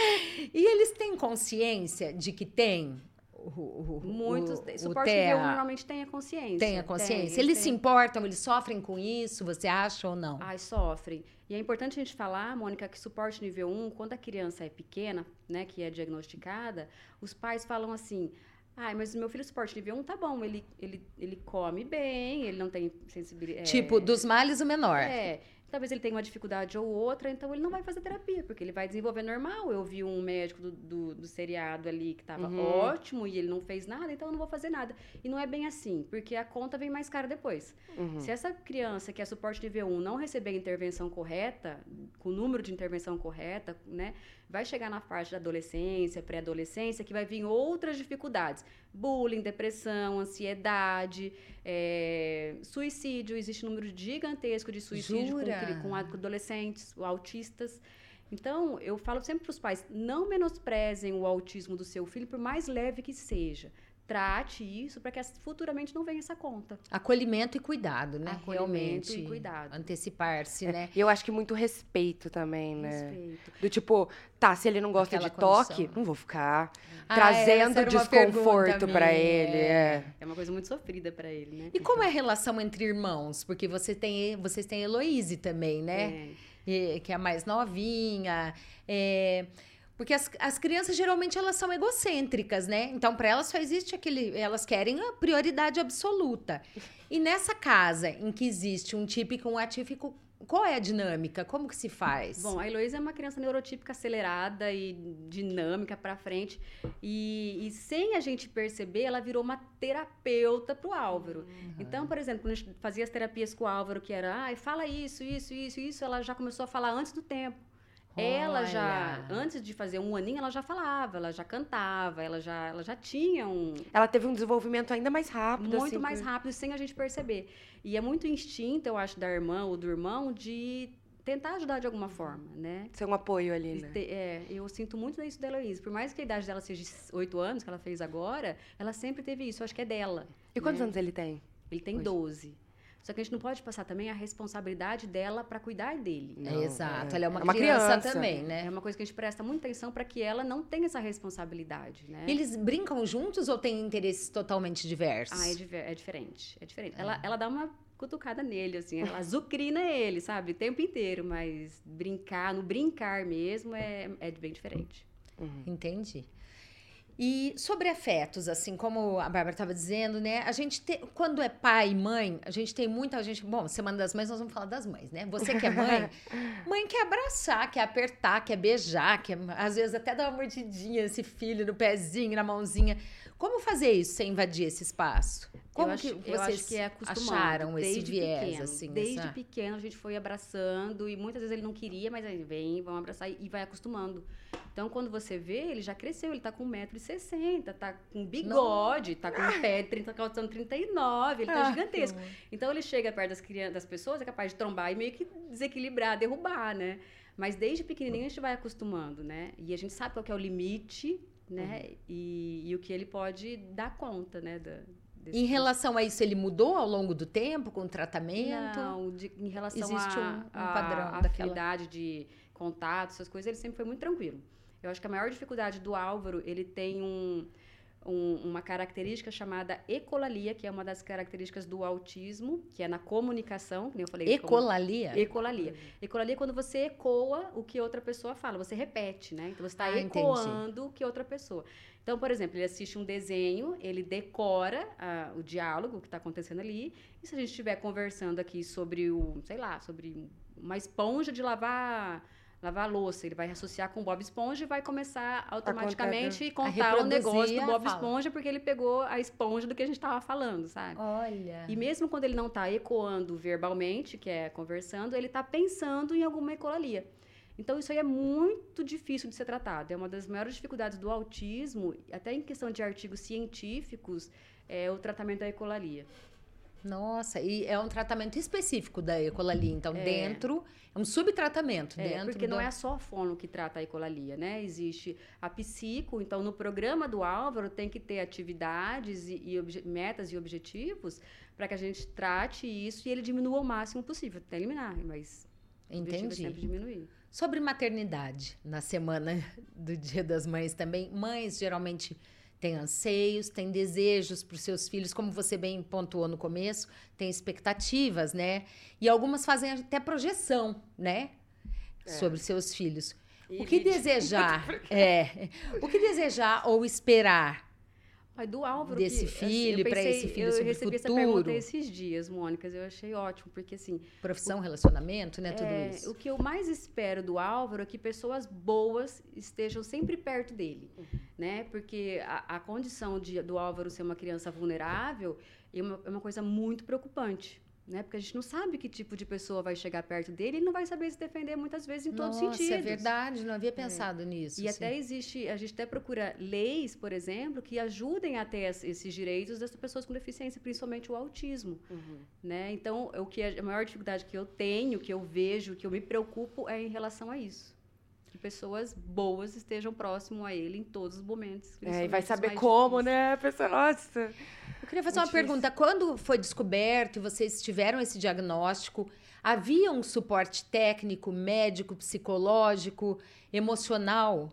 E eles têm consciência de que tem o, o, Muitos. o, Suporte TEA? nível 1 normalmente tem a consciência. Tem a consciência? Tem, eles se têm. importam, eles sofrem com isso, você acha ou não? Ai, sofrem. E é importante a gente falar, Mônica, que suporte nível 1, quando a criança é pequena, né, que é diagnosticada, os pais falam assim: ai, mas meu filho suporte nível 1 tá bom, ele, ele, ele come bem, ele não tem sensibilidade. Tipo, dos males o menor. É. Talvez ele tenha uma dificuldade ou outra, então ele não vai fazer terapia, porque ele vai desenvolver normal. Eu vi um médico do, do, do seriado ali que estava Uhum. ótimo e ele não fez nada, então eu não vou fazer nada. E não é bem assim, porque a conta vem mais cara depois. Uhum. Se essa criança que é suporte nível 1 não receber a intervenção correta, com o número de intervenção correta, né, vai chegar na parte da adolescência, pré-adolescência, que vai vir outras dificuldades. Bullying, depressão, ansiedade, é, suicídio. Existe um número gigantesco de suicídio com, com adolescentes, autistas. Então, eu falo sempre para os pais, não menosprezem o autismo do seu filho, por mais leve que seja. Trate isso para que futuramente não venha essa conta. Acolhimento e cuidado, né? Acolhimento Realmente. e cuidado. Antecipar-se, É, né? E eu acho que muito respeito também, né? Respeito. Do tipo, tá, se ele não gosta Aquela de toque, condição. não vou ficar Ah, trazendo era uma desconforto minha, ele. é. É. É uma coisa muito sofrida para ele, né? E como é a relação entre irmãos? Porque você tem, vocês têm Heloíse também, né? É. E- que é a mais novinha. É, Porque as, as crianças geralmente elas são egocêntricas, né? Então, para elas só existe aquele. Elas querem a prioridade absoluta. E nessa casa em que existe um típico um atípico, qual é a dinâmica? Como que se faz? Bom, a Heloísa é uma criança neurotípica acelerada e dinâmica para frente. E, e, sem a gente perceber, ela virou uma terapeuta para o Álvaro. Uhum. Então, por exemplo, quando a gente fazia as terapias com o Álvaro, que era, ah, fala isso, isso, isso, isso, ela já começou a falar antes do tempo. Ela já, antes de fazer um aninho, ela já falava, ela já cantava, ela já, ela já tinha um. Ela teve um desenvolvimento ainda mais rápido. Muito assim, mais por... rápido, sem a gente perceber. E é muito instinto, eu acho, da irmã ou do irmão de tentar ajudar de alguma forma, né? Ser um apoio ali, né? É, eu sinto muito isso da Heloísa. Por mais que a idade dela seja oito anos, que ela fez agora, ela sempre teve isso. Eu acho que é dela. E quantos né? anos ele tem? Ele tem doze 12. Só que a gente não pode passar também a responsabilidade dela para cuidar dele. Não, Exato, é, ela é uma, é uma criança, criança, também, né? É uma coisa que a gente presta muita atenção para que ela não tenha essa responsabilidade, né? Eles brincam juntos ou têm interesses totalmente diversos? Ah, é, é diferente, é diferente. Ela, ela dá uma cutucada nele, assim, ela (laughs) azucrina ele, sabe, o tempo inteiro, mas brincar, no brincar mesmo, é, é bem diferente. Uhum. Entendi. E sobre afetos, assim, como a Bárbara estava dizendo, né? A gente tem, quando é pai e mãe, a gente tem muita gente. Bom, Semana das Mães, nós vamos falar das mães, né? Você que é mãe, (laughs) mãe quer abraçar, quer apertar, quer beijar, quer às vezes até dar uma mordidinha nesse filho no pezinho, na mãozinha. Como fazer isso sem invadir esse espaço? Como eu acho, que vocês que é acharam esse viés, pequeno, assim? Desde essa... pequeno a gente foi abraçando e muitas vezes ele não queria, mas aí vem, vamos abraçar e vai acostumando. Então, quando você vê, ele já cresceu, ele tá com 1,60m, tá com bigode, não. tá com um pé de 30, calçando 39, ele tá ah, gigantesco. Então, ele chega perto das, crianças, das pessoas, é capaz de trombar e meio que desequilibrar, derrubar, né? Mas desde pequenininho a gente vai acostumando, né? E a gente sabe qual é o limite, né? Uhum. E, e, o que ele pode dar conta, né? Da, em relação a isso, ele mudou ao longo do tempo com o tratamento? Não, de, em relação Existe a, um, um padrão a, a afinidade de contato, essas coisas, ele sempre foi muito tranquilo. Eu acho que a maior dificuldade do Álvaro, ele tem um, um, uma característica chamada ecolalia, que é uma das características do autismo, que é na comunicação, que eu falei. Ecolalia? Como... Ecolalia. Ecolalia é quando você ecoa o que outra pessoa fala, você repete, né? Então você está ah, ecoando o que outra pessoa. Então, por exemplo, ele assiste um desenho, ele decora uh, o diálogo que está acontecendo ali, e se a gente estiver conversando aqui sobre o, sei lá, sobre uma esponja de lavar lavar a louça. Ele vai associar com o Bob Esponja e vai começar automaticamente contar, contar o negócio do Bob Esponja, porque ele pegou a esponja do que a gente estava falando, sabe? Olha. E mesmo quando ele não está ecoando verbalmente, que é conversando, ele está pensando em alguma ecolalia. Então, isso aí é muito difícil de ser tratado. É uma das maiores dificuldades do autismo, até em questão de artigos científicos, é o tratamento da ecolalia. Nossa, e é um tratamento específico da ecolalia. Então, é. dentro, é um subtratamento é, dentro Porque do... não é só a fono que trata a ecolalia, né? Existe a psico. Então, no programa do Álvaro, tem que ter atividades e, e metas e objetivos para que a gente trate isso e ele diminua o máximo possível, até eliminar. Mas Entendi. é sempre diminuir. Sobre maternidade, na semana do Dia das Mães também, mães geralmente tem anseios, tem desejos para os seus filhos, como você bem pontuou no começo, tem expectativas, né? E algumas fazem até projeção, né? É. Sobre seus filhos. E o que desejar, (laughs) é, o que desejar ou esperar do Álvaro desse que, filho assim, para esse filho eu sobre recebi futuro. essa pergunta esses dias, Mônica, eu achei ótimo porque assim profissão, o, relacionamento, né, tudo é, isso. O que eu mais espero do Álvaro é que pessoas boas estejam sempre perto dele, uhum. né? Porque a, a condição de, do Álvaro ser uma criança vulnerável é uma, é uma coisa muito preocupante né? Porque a gente não sabe que tipo de pessoa vai chegar perto dele e não vai saber se defender muitas vezes em todos os sentidos. é verdade, não havia é. pensado é. nisso. E até existe, a gente até procura leis, por exemplo, que ajudem a ter esses direitos das pessoas com deficiência, principalmente o autismo, uhum. né? Então, o que a maior dificuldade que eu tenho, que eu vejo, que eu me preocupo é em relação a isso que pessoas boas estejam próximo a ele em todos os momentos. É, e vai saber como, difíceis. né? pessoa, nossa. Eu queria fazer Muito uma difícil. pergunta. Quando foi descoberto e vocês tiveram esse diagnóstico, havia um suporte técnico, médico, psicológico, emocional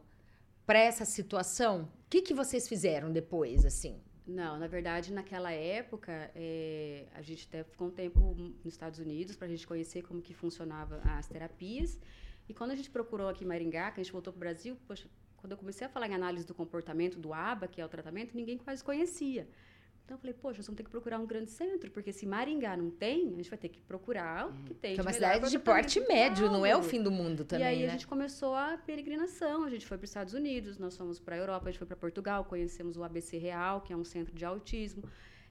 para essa situação? O que, que vocês fizeram depois, assim? Não, na verdade, naquela época, é, a gente até ficou um tempo nos Estados Unidos para a gente conhecer como que funcionava as terapias. E quando a gente procurou aqui em Maringá, que a gente voltou para o Brasil, poxa, quando eu comecei a falar em análise do comportamento do ABA, que é o tratamento, ninguém quase conhecia. Então eu falei, poxa, nós vamos ter que procurar um grande centro, porque se Maringá não tem, a gente vai ter que procurar o que tem. Que é uma cidade de porte médio, não é o fim do mundo também, e aí né? a gente começou a peregrinação. A gente foi para os Estados Unidos, nós fomos para a Europa, a gente foi para Portugal, conhecemos o ABC Real, que é um centro de autismo,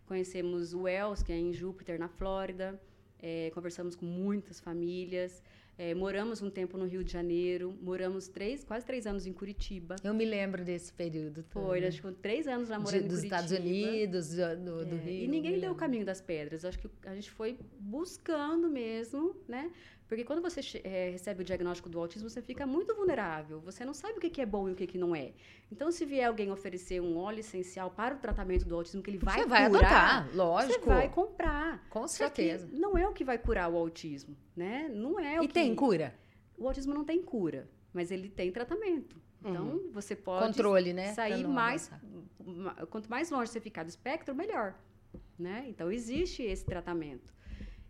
conhecemos o Wells, que é em Júpiter, na Flórida. É, conversamos com muitas famílias. É, moramos um tempo no Rio de Janeiro, moramos três, quase três anos em Curitiba. Eu me lembro desse período. Foi, também. nós ficamos três anos lá De- morando em dos Curitiba. Estados Unidos, do, do, do É, Rio. E ninguém deu o caminho das pedras. Acho que a gente foi buscando mesmo, né? Porque quando você eh, recebe o diagnóstico do autismo, você fica muito vulnerável. Você não sabe o que que é bom e o que, que não é. Então, se vier alguém oferecer um óleo essencial para o tratamento do autismo que ele vai Você vai curar, adotar, lógico. você vai comprar. Com certeza. não é o que vai curar o autismo, né? Não é o E que... tem cura? O autismo não tem cura, mas ele tem tratamento. Então, você pode Controle, né? Sair mais avançar. quanto mais longe você ficar do espectro, melhor, né? Então existe esse tratamento.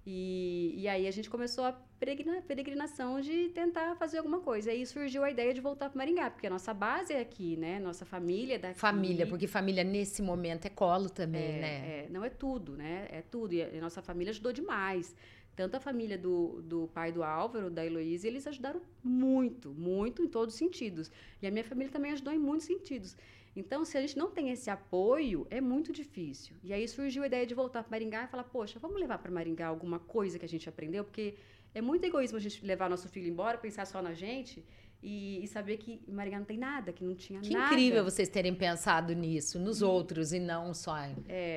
E, e aí a gente começou a peregrina- peregrinação de tentar fazer alguma coisa. E aí surgiu a ideia de voltar para Maringá, porque a nossa base é aqui, né? Nossa família é daqui. Família, porque família nesse momento é colo também, É, né? é, não é tudo, né? É tudo. E a e a nossa família ajudou demais. Tanto a família do, do pai do Álvaro, da Heloísa, eles ajudaram muito, muito em todos os sentidos. E a minha família também ajudou em muitos sentidos. Então, se a gente não tem esse apoio, é muito difícil. E aí surgiu a ideia de voltar para Maringá e falar: poxa, vamos levar para Maringá alguma coisa que a gente aprendeu, porque é muito egoísmo a gente levar nosso filho embora, pensar só na gente e, e saber que Maringá não tem nada, que não tinha Que nada. incrível vocês terem pensado nisso, nos outros e não só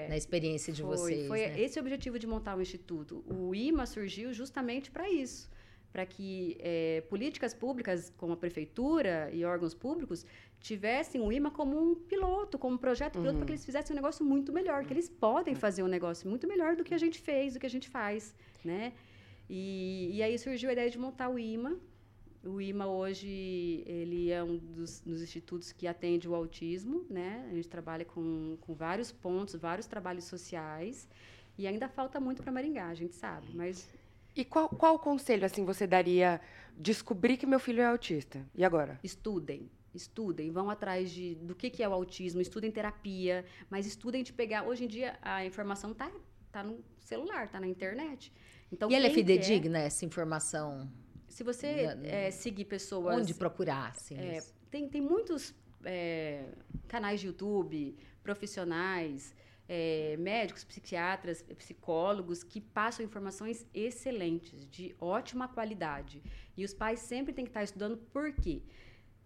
na experiência de Foi, vocês. foi né? esse o objetivo de montar o instituto. O IMA surgiu justamente para isso, para que eh, políticas públicas, como a prefeitura e órgãos públicos, tivessem o IMA como um piloto, como um projeto piloto, para que eles fizessem um negócio muito melhor, que eles podem fazer um negócio muito melhor do que a gente fez, do que a gente faz, né? E, e aí surgiu a ideia de montar o IMA. O IMA hoje ele é um dos, dos institutos que atende o autismo, né? A gente trabalha com, com vários pontos, vários trabalhos sociais e ainda falta muito para Maringá, a gente sabe, mas E qual, qual conselho, assim, você daria? Descobri que meu filho é autista. E agora? estudem, estudem, vão atrás de, do que, que é o autismo, estudem terapia, mas estudem de pegar. Hoje em dia a informação tá, tá no celular, tá na internet. Então, E ela é quem quer- fidedigna, essa informação? se você Na- eh, seguir pessoas Onde procurar, assim? É, tem, tem muitos é, canais de YouTube, profissionais, é, médicos, psiquiatras, psicólogos que passam informações excelentes, de ótima qualidade. E os pais sempre têm que estar estudando por quê?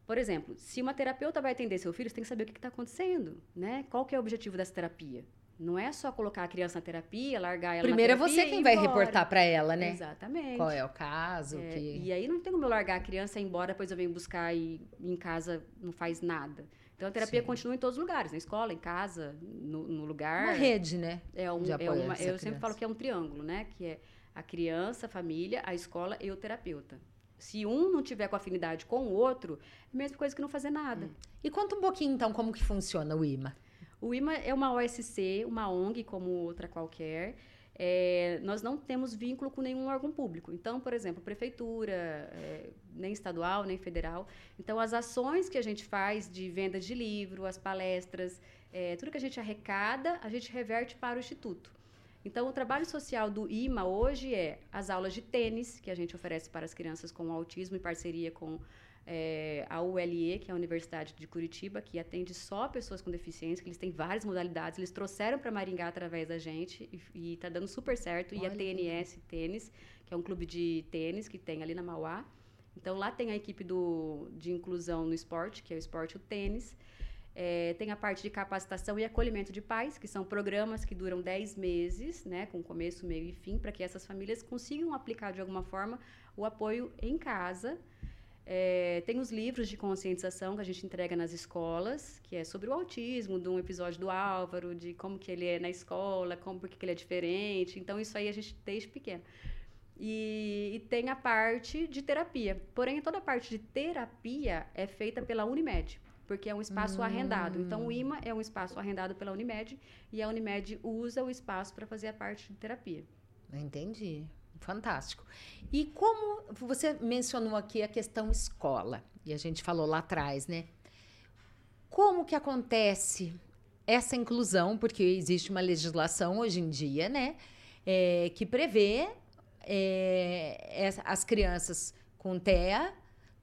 Por exemplo, se uma terapeuta vai atender seu filho, você tem que saber o que está acontecendo, né? Qual que é o objetivo dessa terapia? Não é só colocar a criança na terapia, largar ela Primeiro é você quem vai reportar para ela, né? Exatamente. Qual é o caso? É, que... E aí não tem como eu largar a criança e ir embora, depois eu venho buscar e em casa não faz nada. Então a terapia Sim. continua em todos os lugares, na escola, em casa, no, no lugar. Uma rede, né? É um, é uma, eu sempre criança. falo que é um triângulo, né? Que é a criança, a família, a escola e o terapeuta. Se um não tiver com afinidade com o outro, é a mesma coisa que não fazer nada. E conta um pouquinho, então, como que funciona o IMA. O IMA é uma OSC, uma ONG como outra qualquer. É, nós não temos vínculo com nenhum órgão público. Então, por exemplo, prefeitura, é, nem estadual, nem federal. Então, as ações que a gente faz de venda de livro, as palestras, é, tudo que a gente arrecada, a gente reverte para o Instituto. Então, o trabalho social do IMA hoje é as aulas de tênis, que a gente oferece para as crianças com autismo, em parceria com é, a ULE, que é a Universidade de Curitiba, que atende só pessoas com deficiência, que eles têm várias modalidades. Eles trouxeram para Maringá através da gente e está dando super certo. e Olha a que TNS Tênis, que é um clube de tênis que tem ali na Mauá. Então, lá tem a equipe do, de inclusão no esporte, que é o esporte e o tênis. É, tem a parte de capacitação e acolhimento de pais, que são programas que duram 10 meses, né, com começo, meio e fim, para que essas famílias consigam aplicar de alguma forma o apoio em casa. É, tem os livros de conscientização que a gente entrega nas escolas, que é sobre o autismo, de um episódio do Álvaro, de como que ele é na escola, como porque que ele é diferente. Então, isso aí a gente desde pequeno. E, e tem a parte de terapia. Porém, toda a parte de terapia é feita pela Unimed, porque é um espaço arrendado. Então, o IMA é um espaço arrendado pela Unimed e a Unimed usa o espaço para fazer a parte de terapia. Entendi. Fantástico. E como você mencionou aqui a questão escola, e a gente falou lá atrás, né? como que acontece essa inclusão? Porque existe uma legislação hoje em dia, né? é, que prevê é, as crianças com TEA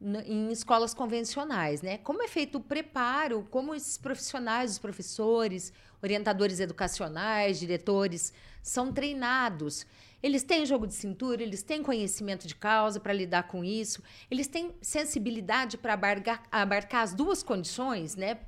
em escolas convencionais, né? Como é feito o preparo, como esses profissionais, os professores, orientadores educacionais, diretores, são treinados. Eles têm jogo de cintura, eles têm conhecimento de causa para lidar com isso, eles têm sensibilidade para abarcar, abarcar as duas condições, né?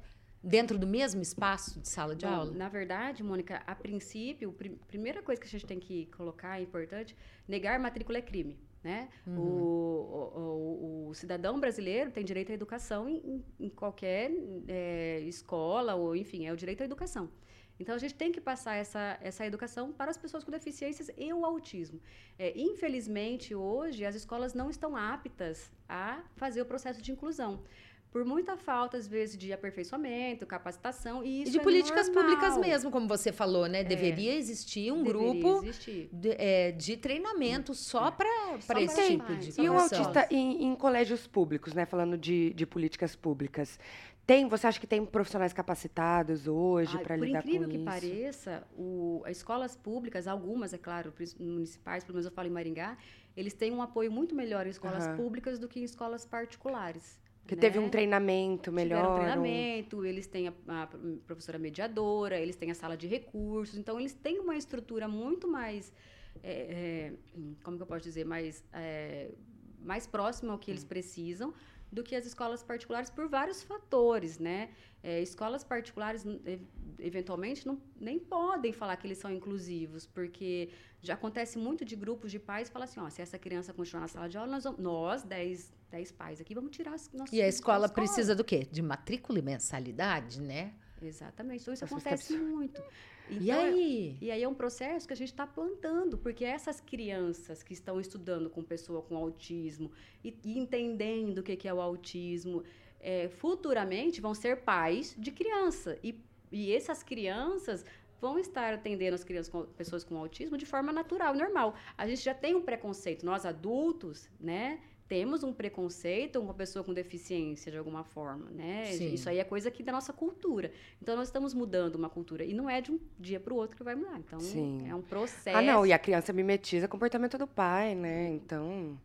dentro do mesmo espaço de sala de Bom, aula? Na verdade, Mônica, a princípio, a prim primeira coisa que a gente tem que colocar é importante, negar matrícula é crime. Né? Uhum. O, o, o, o, cidadão brasileiro tem direito à educação em, em qualquer é, escola, ou enfim, é o direito à educação. Então, a gente tem que passar essa, essa educação para as pessoas com deficiências e o autismo. É, infelizmente, hoje, as escolas não estão aptas a fazer o processo de inclusão por muita falta, às vezes, de aperfeiçoamento, capacitação. E, e de é políticas normal. públicas mesmo, como você falou, né? É. Deveria existir um Deveria grupo existir. De, é, de, treinamento só para esse tipo de E o autista em, em, colégios públicos, né? Falando de, de políticas públicas. Tem, você acha que tem profissionais capacitados hoje para lidar com isso? Por incrível que pareça, o, as escolas públicas, algumas, é claro, municipais, pelo menos eu falo em Maringá, eles têm um apoio muito melhor em escolas uhum. públicas do que em escolas particulares. Que né? teve um treinamento melhor. Tiveram um treinamento, eles têm a, a, professora mediadora, eles têm a sala de recursos, então eles têm uma estrutura muito mais, é, é, como que eu posso dizer, mais, é, mais próxima ao que eles precisam do que as escolas particulares por vários fatores, né? É, escolas particulares, eventualmente, não, nem podem falar que eles são inclusivos, porque já acontece muito de grupos de pais falar assim, ó, se essa criança continuar na sala de aula, nós, vamos, nós 10, 10 pais aqui, vamos tirar os nossos E a escola precisa do quê? De matrícula e mensalidade, né? Exatamente. Então, isso acontece muito. Então, e aí? É, e aí é um processo que a gente está plantando, porque essas crianças que estão estudando com pessoa com autismo e, e entendendo o que, que é o autismo, é, futuramente vão ser pais de criança. E, e essas crianças vão estar atendendo as crianças com pessoas com autismo de forma natural, normal. A gente já tem um preconceito, nós adultos, né? Temos um preconceito com uma pessoa com deficiência de alguma forma, né? Sim. Isso aí é coisa aqui da nossa cultura. Então nós estamos mudando uma cultura e não é de um dia para o outro que vai mudar. Então Sim. é um processo. Ah, não, e a criança mimetiza o comportamento do pai, né? Então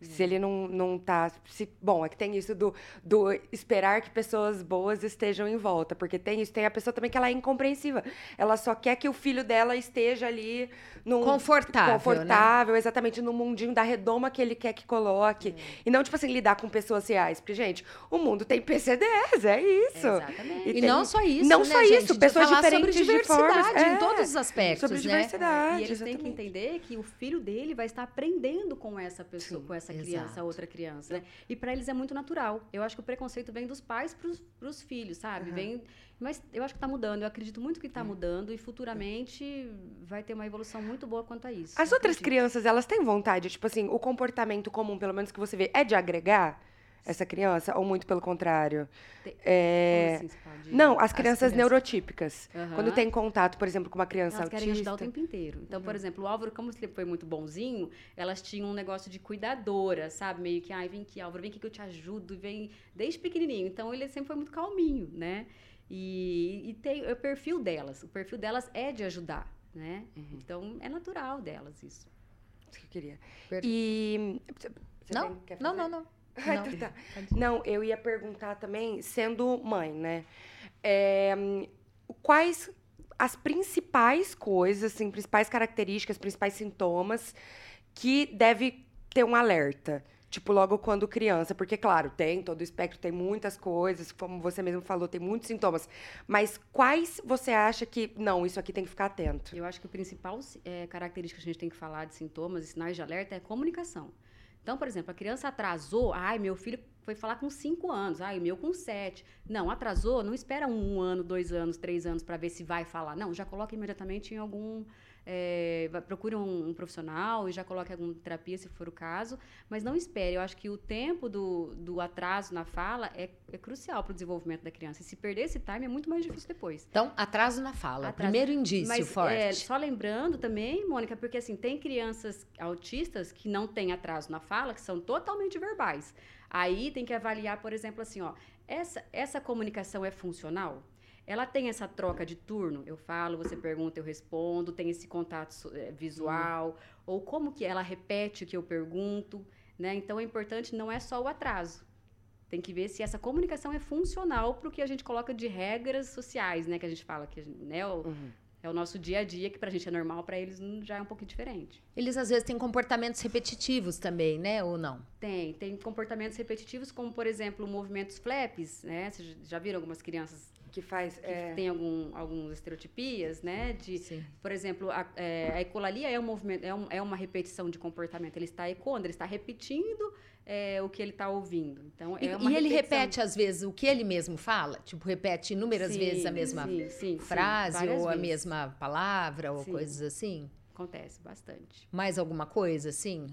se ele não, não tá. Se, bom, é que tem isso do, do esperar que pessoas boas estejam em volta. Porque tem isso, tem a pessoa também que ela é incompreensiva. Ela só quer que o filho dela esteja ali num. Confortável. Confortável, né? exatamente, no mundinho da redoma que ele quer que coloque. E não, tipo assim, lidar com pessoas reais. Porque, gente, o mundo tem PCDs, é isso. Exatamente. E, e tem, não só isso. Não né, só gente, isso, pessoas diferentes sobre de formas. É, em todos os aspectos. Sobre né? diversidade. E eles exatamente. têm que entender que o filho dele vai estar aprendendo com essa pessoa, Sim, com essa criança, exato. outra criança, né? E para eles é muito natural. Eu acho que o preconceito vem dos pais para os filhos, sabe? Uhum. Vem, mas eu acho que está mudando. Eu acredito muito que está é. mudando e futuramente vai ter uma evolução muito boa quanto a isso. As outras crianças, elas têm vontade, tipo assim, o comportamento comum, pelo menos que você vê, é de agregar? Essa criança, ou muito pelo contrário? É... Assim, não, as crianças, as crianças... neurotípicas. Uhum. Quando tem contato, por exemplo, com uma criança elas autista. querem ajudar o tempo inteiro. Então, uhum. por exemplo, o Álvaro, como ele foi muito bonzinho, elas tinham um negócio de cuidadora, sabe? Meio que, ai, vem aqui, Álvaro, vem aqui que eu te ajudo. Vem desde pequenininho. Então, ele sempre foi muito calminho, né? E, e tem o perfil delas. O perfil delas é de ajudar, né? Uhum. Então, é natural delas isso. Isso que eu queria. E... Você não, tem, não, não, (laughs) não. Não, tá. não, eu ia perguntar também, sendo mãe, né? É, quais as principais coisas, assim, principais características, principais sintomas que deve ter um alerta? Tipo, logo quando criança, porque, claro, tem todo o espectro, tem muitas coisas, como você mesmo falou, tem muitos sintomas. Mas quais você acha que, não, isso aqui tem que ficar atento? Eu acho que a principal é, característica que a gente tem que falar de sintomas e sinais de alerta é comunicação. Então, por exemplo, a criança atrasou, ai, meu filho foi falar com 5 anos, ai, meu com 7. Não, atrasou, não espera um ano, dois anos, três anos para ver se vai falar. Não, já coloca imediatamente em algum é, procure um, um, profissional e já coloque alguma terapia, se for o caso, mas não espere. Eu acho que o tempo do, do atraso na fala é, é crucial para o desenvolvimento da criança. E se perder esse time, é muito mais difícil depois. Então, atraso na fala, atraso. primeiro indício mas, forte. É, só lembrando também, Mônica, porque assim, tem crianças autistas que não têm atraso na fala, que são totalmente verbais. Aí tem que avaliar, por exemplo, assim, ó, essa, essa comunicação é funcional? Ela tem essa troca de turno? Eu falo, você pergunta, eu respondo, tem esse contato eh, visual, ou como que ela repete o que eu pergunto, né? Então é importante, não é só o atraso. Tem que ver se essa comunicação é funcional para o que a gente coloca de regras sociais, né? Que a gente fala que né, o- Uhum. é o nosso dia a dia, que pra gente é normal, para eles já é um pouquinho diferente. Eles às vezes têm comportamentos repetitivos também, né? Ou não? Tem, tem comportamentos repetitivos, como por exemplo, movimentos flaps, né? Vocês já viram algumas crianças Que faz. que É, têm algum, algumas estereotipias, né? De, Sim. por exemplo, a, é, a ecolalia é um movimento, é, um- é uma repetição de comportamento. Ele está ecoando, ele está repetindo é, o que ele está ouvindo. Então, E, é uma e ele repete, às vezes, o que ele mesmo fala? Tipo, repete inúmeras Sim, vezes a mesma sim, frase ou a vezes. mesma palavra ou Sim. coisas assim? Acontece bastante. Mais alguma coisa, assim?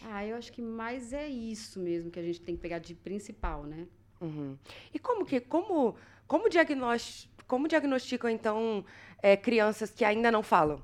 Ah, eu acho que mais é isso mesmo que a gente tem que pegar de principal, né? Uhum. E como que. Como, como, diagnos, como diagnosticam, então, é, crianças que ainda não falam?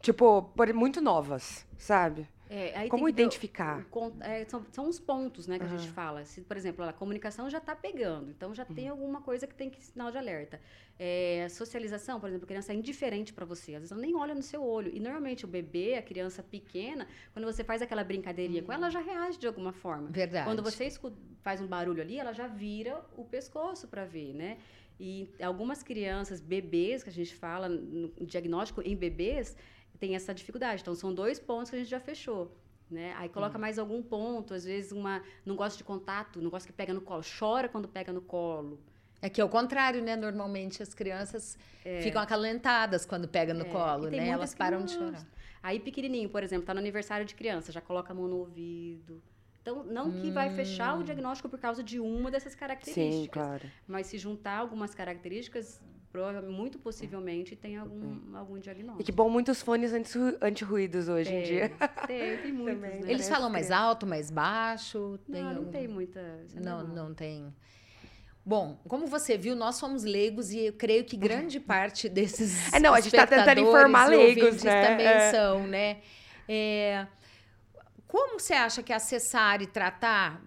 Tipo, muito novas, sabe? É, Como identificar? é, são, são os pontos né, que a gente fala. Se, por exemplo, a comunicação já está pegando, então já Uhum. tem alguma coisa que tem que sinal de alerta. É, socialização, por exemplo, a criança é indiferente para você, às vezes ela nem olha no seu olho. E normalmente o bebê, a criança pequena, quando você faz aquela brincadeirinha com ela, ela já reage de alguma forma. Verdade. Quando você escu- faz um barulho ali, ela já vira o pescoço para ver, né? E algumas crianças, bebês, que a gente fala no diagnóstico em bebês, tem essa dificuldade. Então, são dois pontos que a gente já fechou. Né? Aí coloca mais algum ponto, às vezes uma não gosta de contato, não gosta que pega no colo, chora quando pega no colo. É que é o contrário, né? Normalmente as crianças ficam acalentadas quando pegam no É, colo, né? Elas param não de chorar. Aí pequenininho, por exemplo, tá no aniversário de criança, já coloca a mão no ouvido. Então, não que vai fechar o diagnóstico por causa de uma dessas características. Sim, claro. Mas se juntar algumas características, prova- muito possivelmente tem algum, algum diagnóstico. E que bom, muitos fones anti- anti-ruídos hoje em Tem, dia. Tem, tem muitos, Também. né? Eles falam mais alto, mais baixo? Tem Não, não algum- tem muita... é Não, normal. não tem. Bom, como você viu, nós somos leigos e eu creio que grande (laughs) parte desses É, não, a gente tá tentando espectadores informar leigos, né? também É. são, né? É, como você acha que acessar e tratar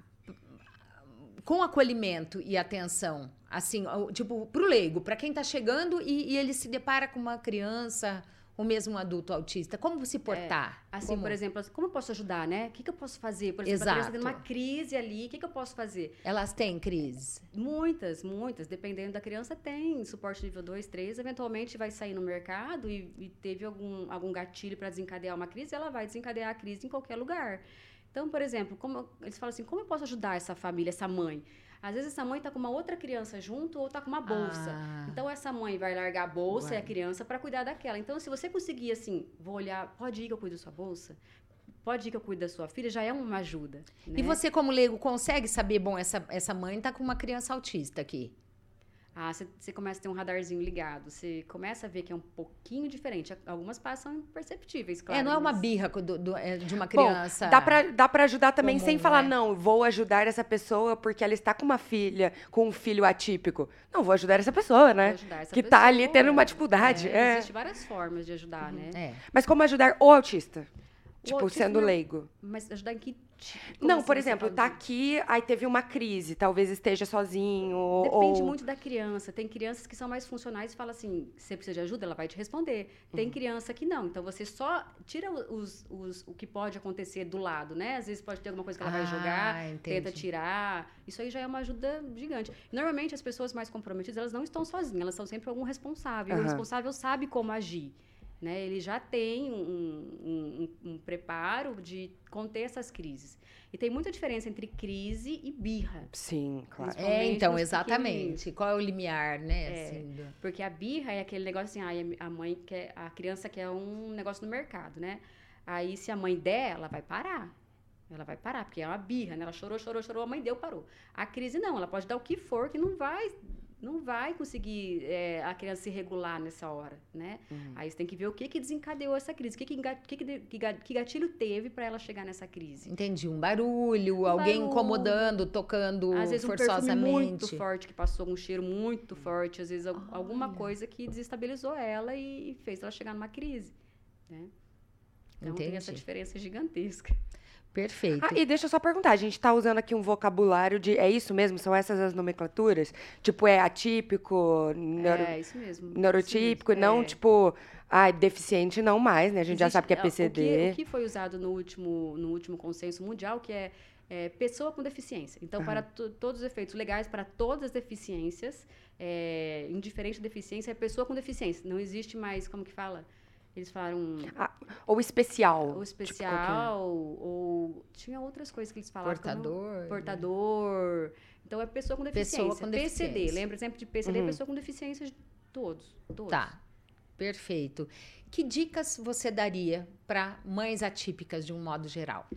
com acolhimento e atenção, assim, o- tipo, pro leigo, para quem tá chegando e, e ele se depara com uma criança ou mesmo adulto autista, como se portar? Assim, Como? por exemplo, assim, como eu posso ajudar, né? O que, que eu posso fazer? Por exemplo, a criança tem uma Exato. crise ali, o que, que eu posso fazer? Elas têm crise. Muitas, muitas, dependendo da criança, tem suporte nível 2, 3, eventualmente vai sair no mercado e, e teve algum, algum gatilho para desencadear uma crise, ela vai desencadear a crise em qualquer lugar. Então, por exemplo, como, eles falam assim, como eu posso ajudar essa família, essa mãe? Às vezes essa mãe está com uma outra criança junto ou está com uma bolsa. Ah. Então essa mãe vai largar a bolsa e a criança para cuidar daquela. Então, se você conseguir assim, vou olhar, pode ir que eu cuido da sua bolsa, pode ir que eu cuido da sua filha, já é uma ajuda. E né? você, como leigo, consegue saber, bom, essa, essa mãe tá com uma criança autista aqui. Ah, você- começa a ter um radarzinho ligado, você começa a ver que é um pouquinho diferente. Algumas passam imperceptíveis, claro. é, não é uma birra do- do- é, de uma Bom, criança. Dá pra, dá pra ajudar também comum, sem falar, né? não, vou ajudar essa pessoa porque ela está com uma filha, com um filho atípico. Não, vou ajudar essa pessoa, né? Vou ajudar essa que tá ali pessoa. tendo uma dificuldade, É, é. Existem várias formas de ajudar, né? É. Mas como ajudar o autista? Tipo, autista sendo leigo. Mas ajudar em que... como Não, assim por exemplo, tá assim? aqui, aí teve uma crise, talvez esteja sozinho, Depende ou... muito da criança. Tem crianças que são mais funcionais e fala assim: se você precisa de ajuda, ela vai te responder. Uhum. Tem criança que não. Então você só tira os, os- o que pode acontecer do lado, né? Às vezes pode ter alguma coisa que ela vai Ah, jogar, entendi. tenta tirar. Isso aí já é uma ajuda gigante. Normalmente as pessoas mais comprometidas, elas não estão sozinhas, elas estão sempre com algum responsável. E o responsável sabe como agir. Né? Ele já tem um, um- um- um preparo de conter essas crises. E tem muita diferença entre crise e birra. Sim, claro. É, então, exatamente. Qual é o limiar, né? É. assim, do- Porque a birra é aquele negócio assim, a mãe quer, a criança quer um negócio no mercado, né? Aí se a mãe der, ela vai parar. Ela vai parar, porque é uma birra, né? Ela chorou, chorou, chorou, a mãe deu, parou. A crise não, ela pode dar o que for, que não vai, não vai conseguir é, a criança se regular nessa hora, né? Uhum. Aí você tem que ver o que que desencadeou essa crise, o que que, que, que, que ga- que gatilho teve para ela chegar nessa crise. Entendi. Um barulho, alguém barulho. incomodando, tocando Às vezes um forçosamente. muito forte que passou, um cheiro muito forte, às vezes al- alguma Olha. coisa que desestabilizou ela e fez ela chegar numa crise, né? Então tem essa Entendi. diferença gigantesca. Perfeito. Ah, e deixa eu só perguntar, a gente tá usando aqui um vocabulário de. É isso mesmo? São essas as nomenclaturas? Tipo, é atípico, neuro, É, isso mesmo. neurotípico, isso e não, mesmo, é. tipo, ah, deficiente não mais, né? A gente já Existe- sabe que é PCD. O que, o que foi usado no último, no último consenso mundial, que é, é, pessoa com deficiência. Então, para to- todos os efeitos legais, para todas as deficiências, é, indiferente da deficiência, é pessoa com deficiência. Não existe mais, como que fala? Eles falaram Ou especial. ou tipo, especial, ou tinha outras coisas que eles falavam. que eu não- Portador. Portador. Então, é pessoa com deficiência. Pessoa com PCD, deficiência. lembra sempre de PCD, Uhum. pessoa com deficiência, de todos. todos. Tá. Perfeito. Que dicas você daria para mães atípicas de um modo geral?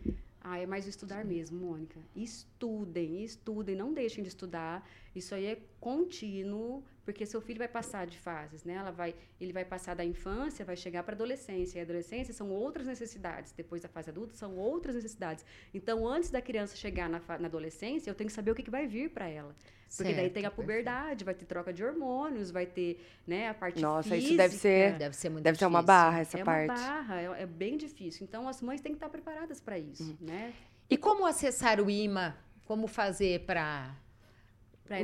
Ah, é mais estudar mesmo, Mônica. Estudem, estudem, não deixem de estudar. Isso aí é contínuo, porque seu filho vai passar de fases, né? Ela vai, ele vai passar da infância, vai chegar para a adolescência. E a adolescência são outras necessidades. Depois da fase adulta são outras necessidades. Então, antes da criança chegar na, na adolescência, eu tenho que saber o que, que vai vir para ela. Porque daí Certo, tem a perfeito. puberdade, vai ter troca de hormônios, vai ter, né, a parte Nossa, física. isso deve ser. Deve ser muito Deve ser uma difícil. barra essa é parte. uma barra, é, é bem difícil. Então, as mães têm que estar preparadas para isso, Uhum. né? E como acessar o IMA? Como fazer para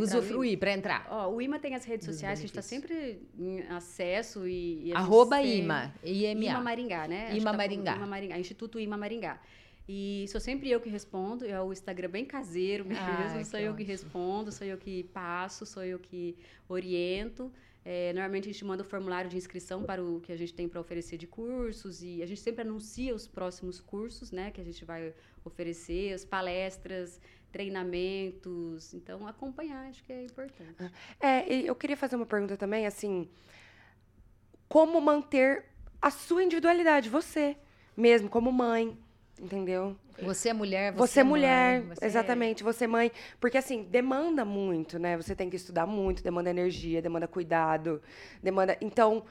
usufruir, para entrar? Ó, o IMA tem as redes Dos sociais que a gente está sempre em acesso e, e Arroba IMA, IMA IMA. Maringá, né? IMA tá- Maringá. IMA Maringá, Instituto IMA Maringá. E sou sempre eu que respondo, é o Instagram bem caseiro mesmo, Ai, (laughs) sou que eu que ótimo. respondo, sou eu que passo, sou eu que oriento. É, normalmente a gente manda o formulário de inscrição para o que a gente tem para oferecer de cursos e a gente sempre anuncia os próximos cursos, né, que a gente vai oferecer, as palestras, treinamentos. Então, acompanhar acho que é importante. É, e eu queria fazer uma pergunta também, assim. Como manter a sua individualidade, você mesmo, como mãe, entendeu? Você é mulher, você, Você, é mulher, mãe, você- exatamente, você mãe. Porque, assim, demanda muito, né? Você tem que estudar muito, demanda energia, demanda cuidado, demanda. Então,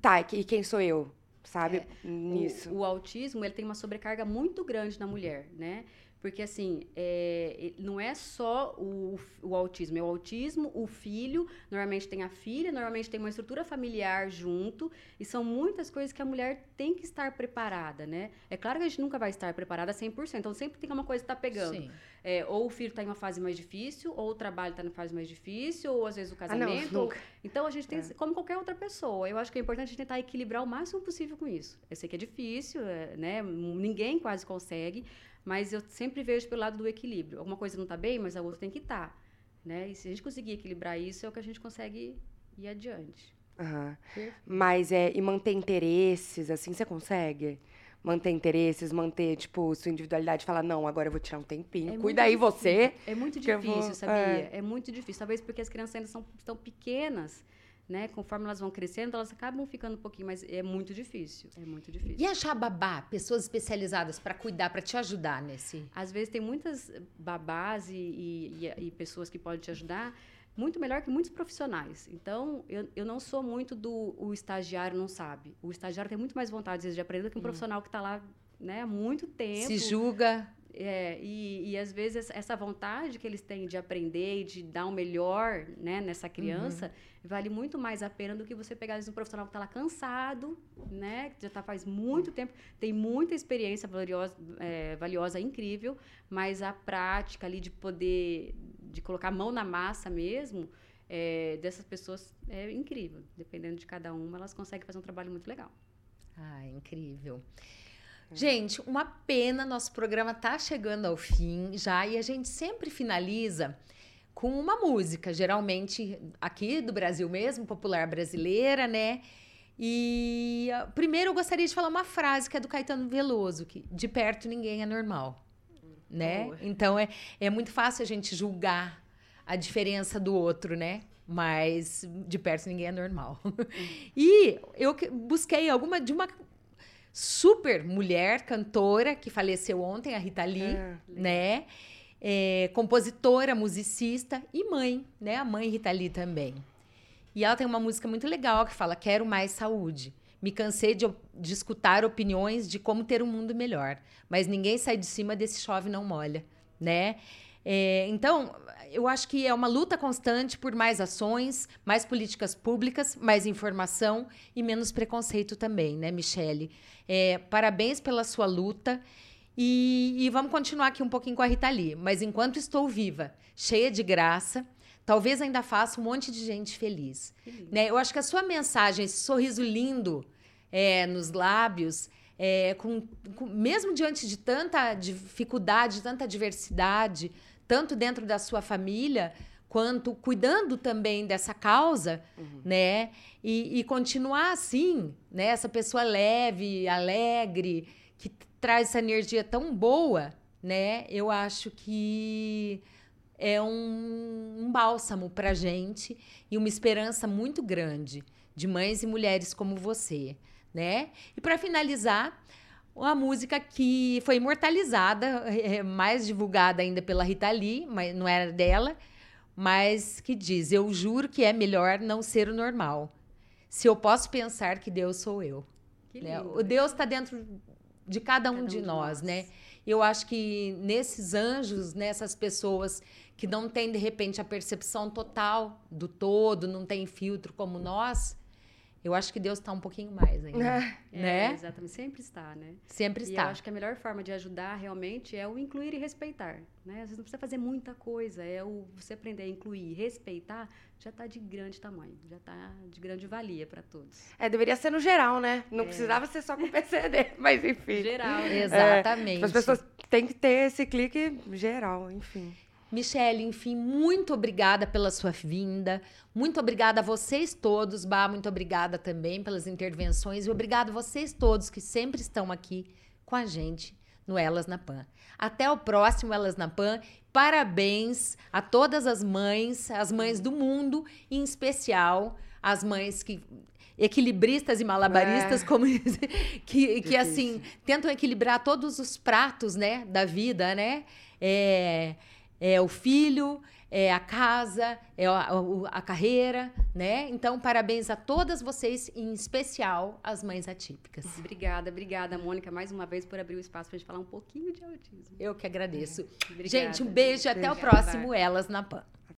tá, e quem sou eu? Sabe? Nisso. O, o autismo ele tem uma sobrecarga muito grande na mulher, né? Porque, assim, é, não é só o, o autismo, é o autismo, o filho, normalmente tem a filha, normalmente tem uma estrutura familiar junto, e são muitas coisas que a mulher tem que estar preparada, né? É claro que a gente nunca vai estar preparada 100%, então sempre tem uma coisa que tá pegando. Sim. É, ou o filho está em uma fase mais difícil, ou o trabalho está na fase mais difícil, ou às vezes o Ah, não, casamento. ou- nunca. Então a gente tem, É. como qualquer outra pessoa, eu acho que é importante a gente tentar equilibrar o máximo possível com isso. Eu sei que é difícil, é, né? Ninguém quase consegue, mas eu sempre vejo pelo lado do equilíbrio. Alguma coisa não está bem, mas a outra tem que estar. né? E se a gente conseguir equilibrar isso, é o que a gente consegue ir adiante. Perfeito. Mas é. E manter interesses, assim, você consegue? Manter interesses, manter, tipo, sua individualidade, falar, não, agora eu vou tirar um tempinho. É Cuida aí difícil. você. É muito difícil, vou- sabia? É. muito difícil. Talvez porque as crianças ainda são, estão pequenas, né? Conforme elas vão crescendo, elas acabam ficando um pouquinho, mas é muito difícil. É muito difícil. E achar babá, pessoas especializadas para cuidar, para te ajudar nesse. Às vezes tem muitas babás e, e- e- e pessoas que podem te ajudar muito melhor que muitos profissionais. Então, eu, eu não sou muito do o estagiário não sabe. O estagiário tem muito mais vontade, vezes, de aprender do que um profissional que está lá né, há muito tempo. Se julga. É, e, e às vezes essa- vontade que eles têm de aprender e de dar o melhor né, nessa criança vale muito mais a pena do que você pegar um profissional que está lá cansado, né, que já está faz muito tempo, tem muita experiência valiosa, é, valiosa, incrível, mas a prática ali de poder, de colocar a mão na massa mesmo, é, dessas pessoas é incrível. Dependendo de cada uma, elas conseguem fazer um trabalho muito legal. Ah, incrível. Gente, uma pena, nosso programa tá chegando ao fim já e a gente sempre finaliza com uma música, geralmente aqui do Brasil mesmo, popular brasileira, né? E ah, primeiro eu gostaria de falar uma frase que é do Caetano Veloso, que de perto ninguém é normal, né? Boa. Então é, é muito fácil a gente julgar a diferença do outro, né? Mas de perto ninguém é normal. (laughs) e eu que- busquei alguma de uma super mulher cantora que faleceu ontem, a Rita Lee, Ah, né? É, compositora, musicista e mãe, né? A mãe Rita Lee também. E ela tem uma música muito legal que fala: Quero mais saúde. Me cansei de, de escutar opiniões de como ter um mundo melhor, mas ninguém sai de cima desse chove não molha, né? É, então, eu acho que é uma luta constante por mais ações, mais políticas públicas, mais informação e menos preconceito também, né, Michele? É, parabéns pela sua luta. E, e vamos continuar aqui um pouquinho com a Rita Lee. Mas enquanto estou viva, cheia de graça, talvez ainda faça um monte de gente feliz. Né? Eu acho que a sua mensagem, esse sorriso lindo é, nos lábios, é, com, com- mesmo diante de tanta dificuldade, tanta adversidade, tanto dentro da sua família, quanto cuidando também dessa causa, né? E, e continuar assim, né? Essa pessoa leve, alegre, que traz essa energia tão boa, né? Eu acho que é um, um bálsamo pra gente e uma esperança muito grande de mães e mulheres como você, né? E para finalizar, uma música que foi imortalizada, é, mais divulgada ainda pela Rita Lee, mas não era dela, mas que diz: Eu juro que é melhor não ser o normal. Se eu posso pensar que Deus sou eu. Né? lindo, O Deus está dentro de cada um, Cada um de, de nós, nós. né? Eu acho que nesses anjos, nessas pessoas que não têm, de repente, a percepção total do todo, não tem filtro como nós, eu acho que Deus está um pouquinho mais ainda. É. É, né? Exatamente, sempre está, né? Sempre E eu está. acho que a melhor forma de ajudar realmente é o incluir e respeitar, né? Às vezes não precisa fazer muita coisa, é o você aprender a incluir e respeitar, já está de grande tamanho, já está de grande valia para todos. É, deveria ser no geral, né? Não precisava ser só com o (laughs) PCD, mas enfim. Geral, né? Exatamente. As pessoas têm que ter esse clique geral, enfim. Michele, enfim, muito obrigada pela sua vinda. Muito obrigada a vocês todos, Bah, muito obrigada também pelas intervenções e obrigada a vocês todos que sempre estão aqui com a gente no Elas na Pan. Até o próximo Elas na Pan. Parabéns a todas as mães, as mães do mundo, em especial as mães que equilibristas e malabaristas É. como (laughs) que, que assim tentam equilibrar todos os pratos, né, da vida, né? É, é o filho, é a casa, é a, a carreira, né? Então, parabéns a todas vocês, em especial as mães atípicas. Obrigada, obrigada, Mônica, mais uma vez por abrir o espaço para a gente falar um pouquinho de autismo. Eu que agradeço. Obrigada. Gente, um beijo e até o próximo Elas na Pan.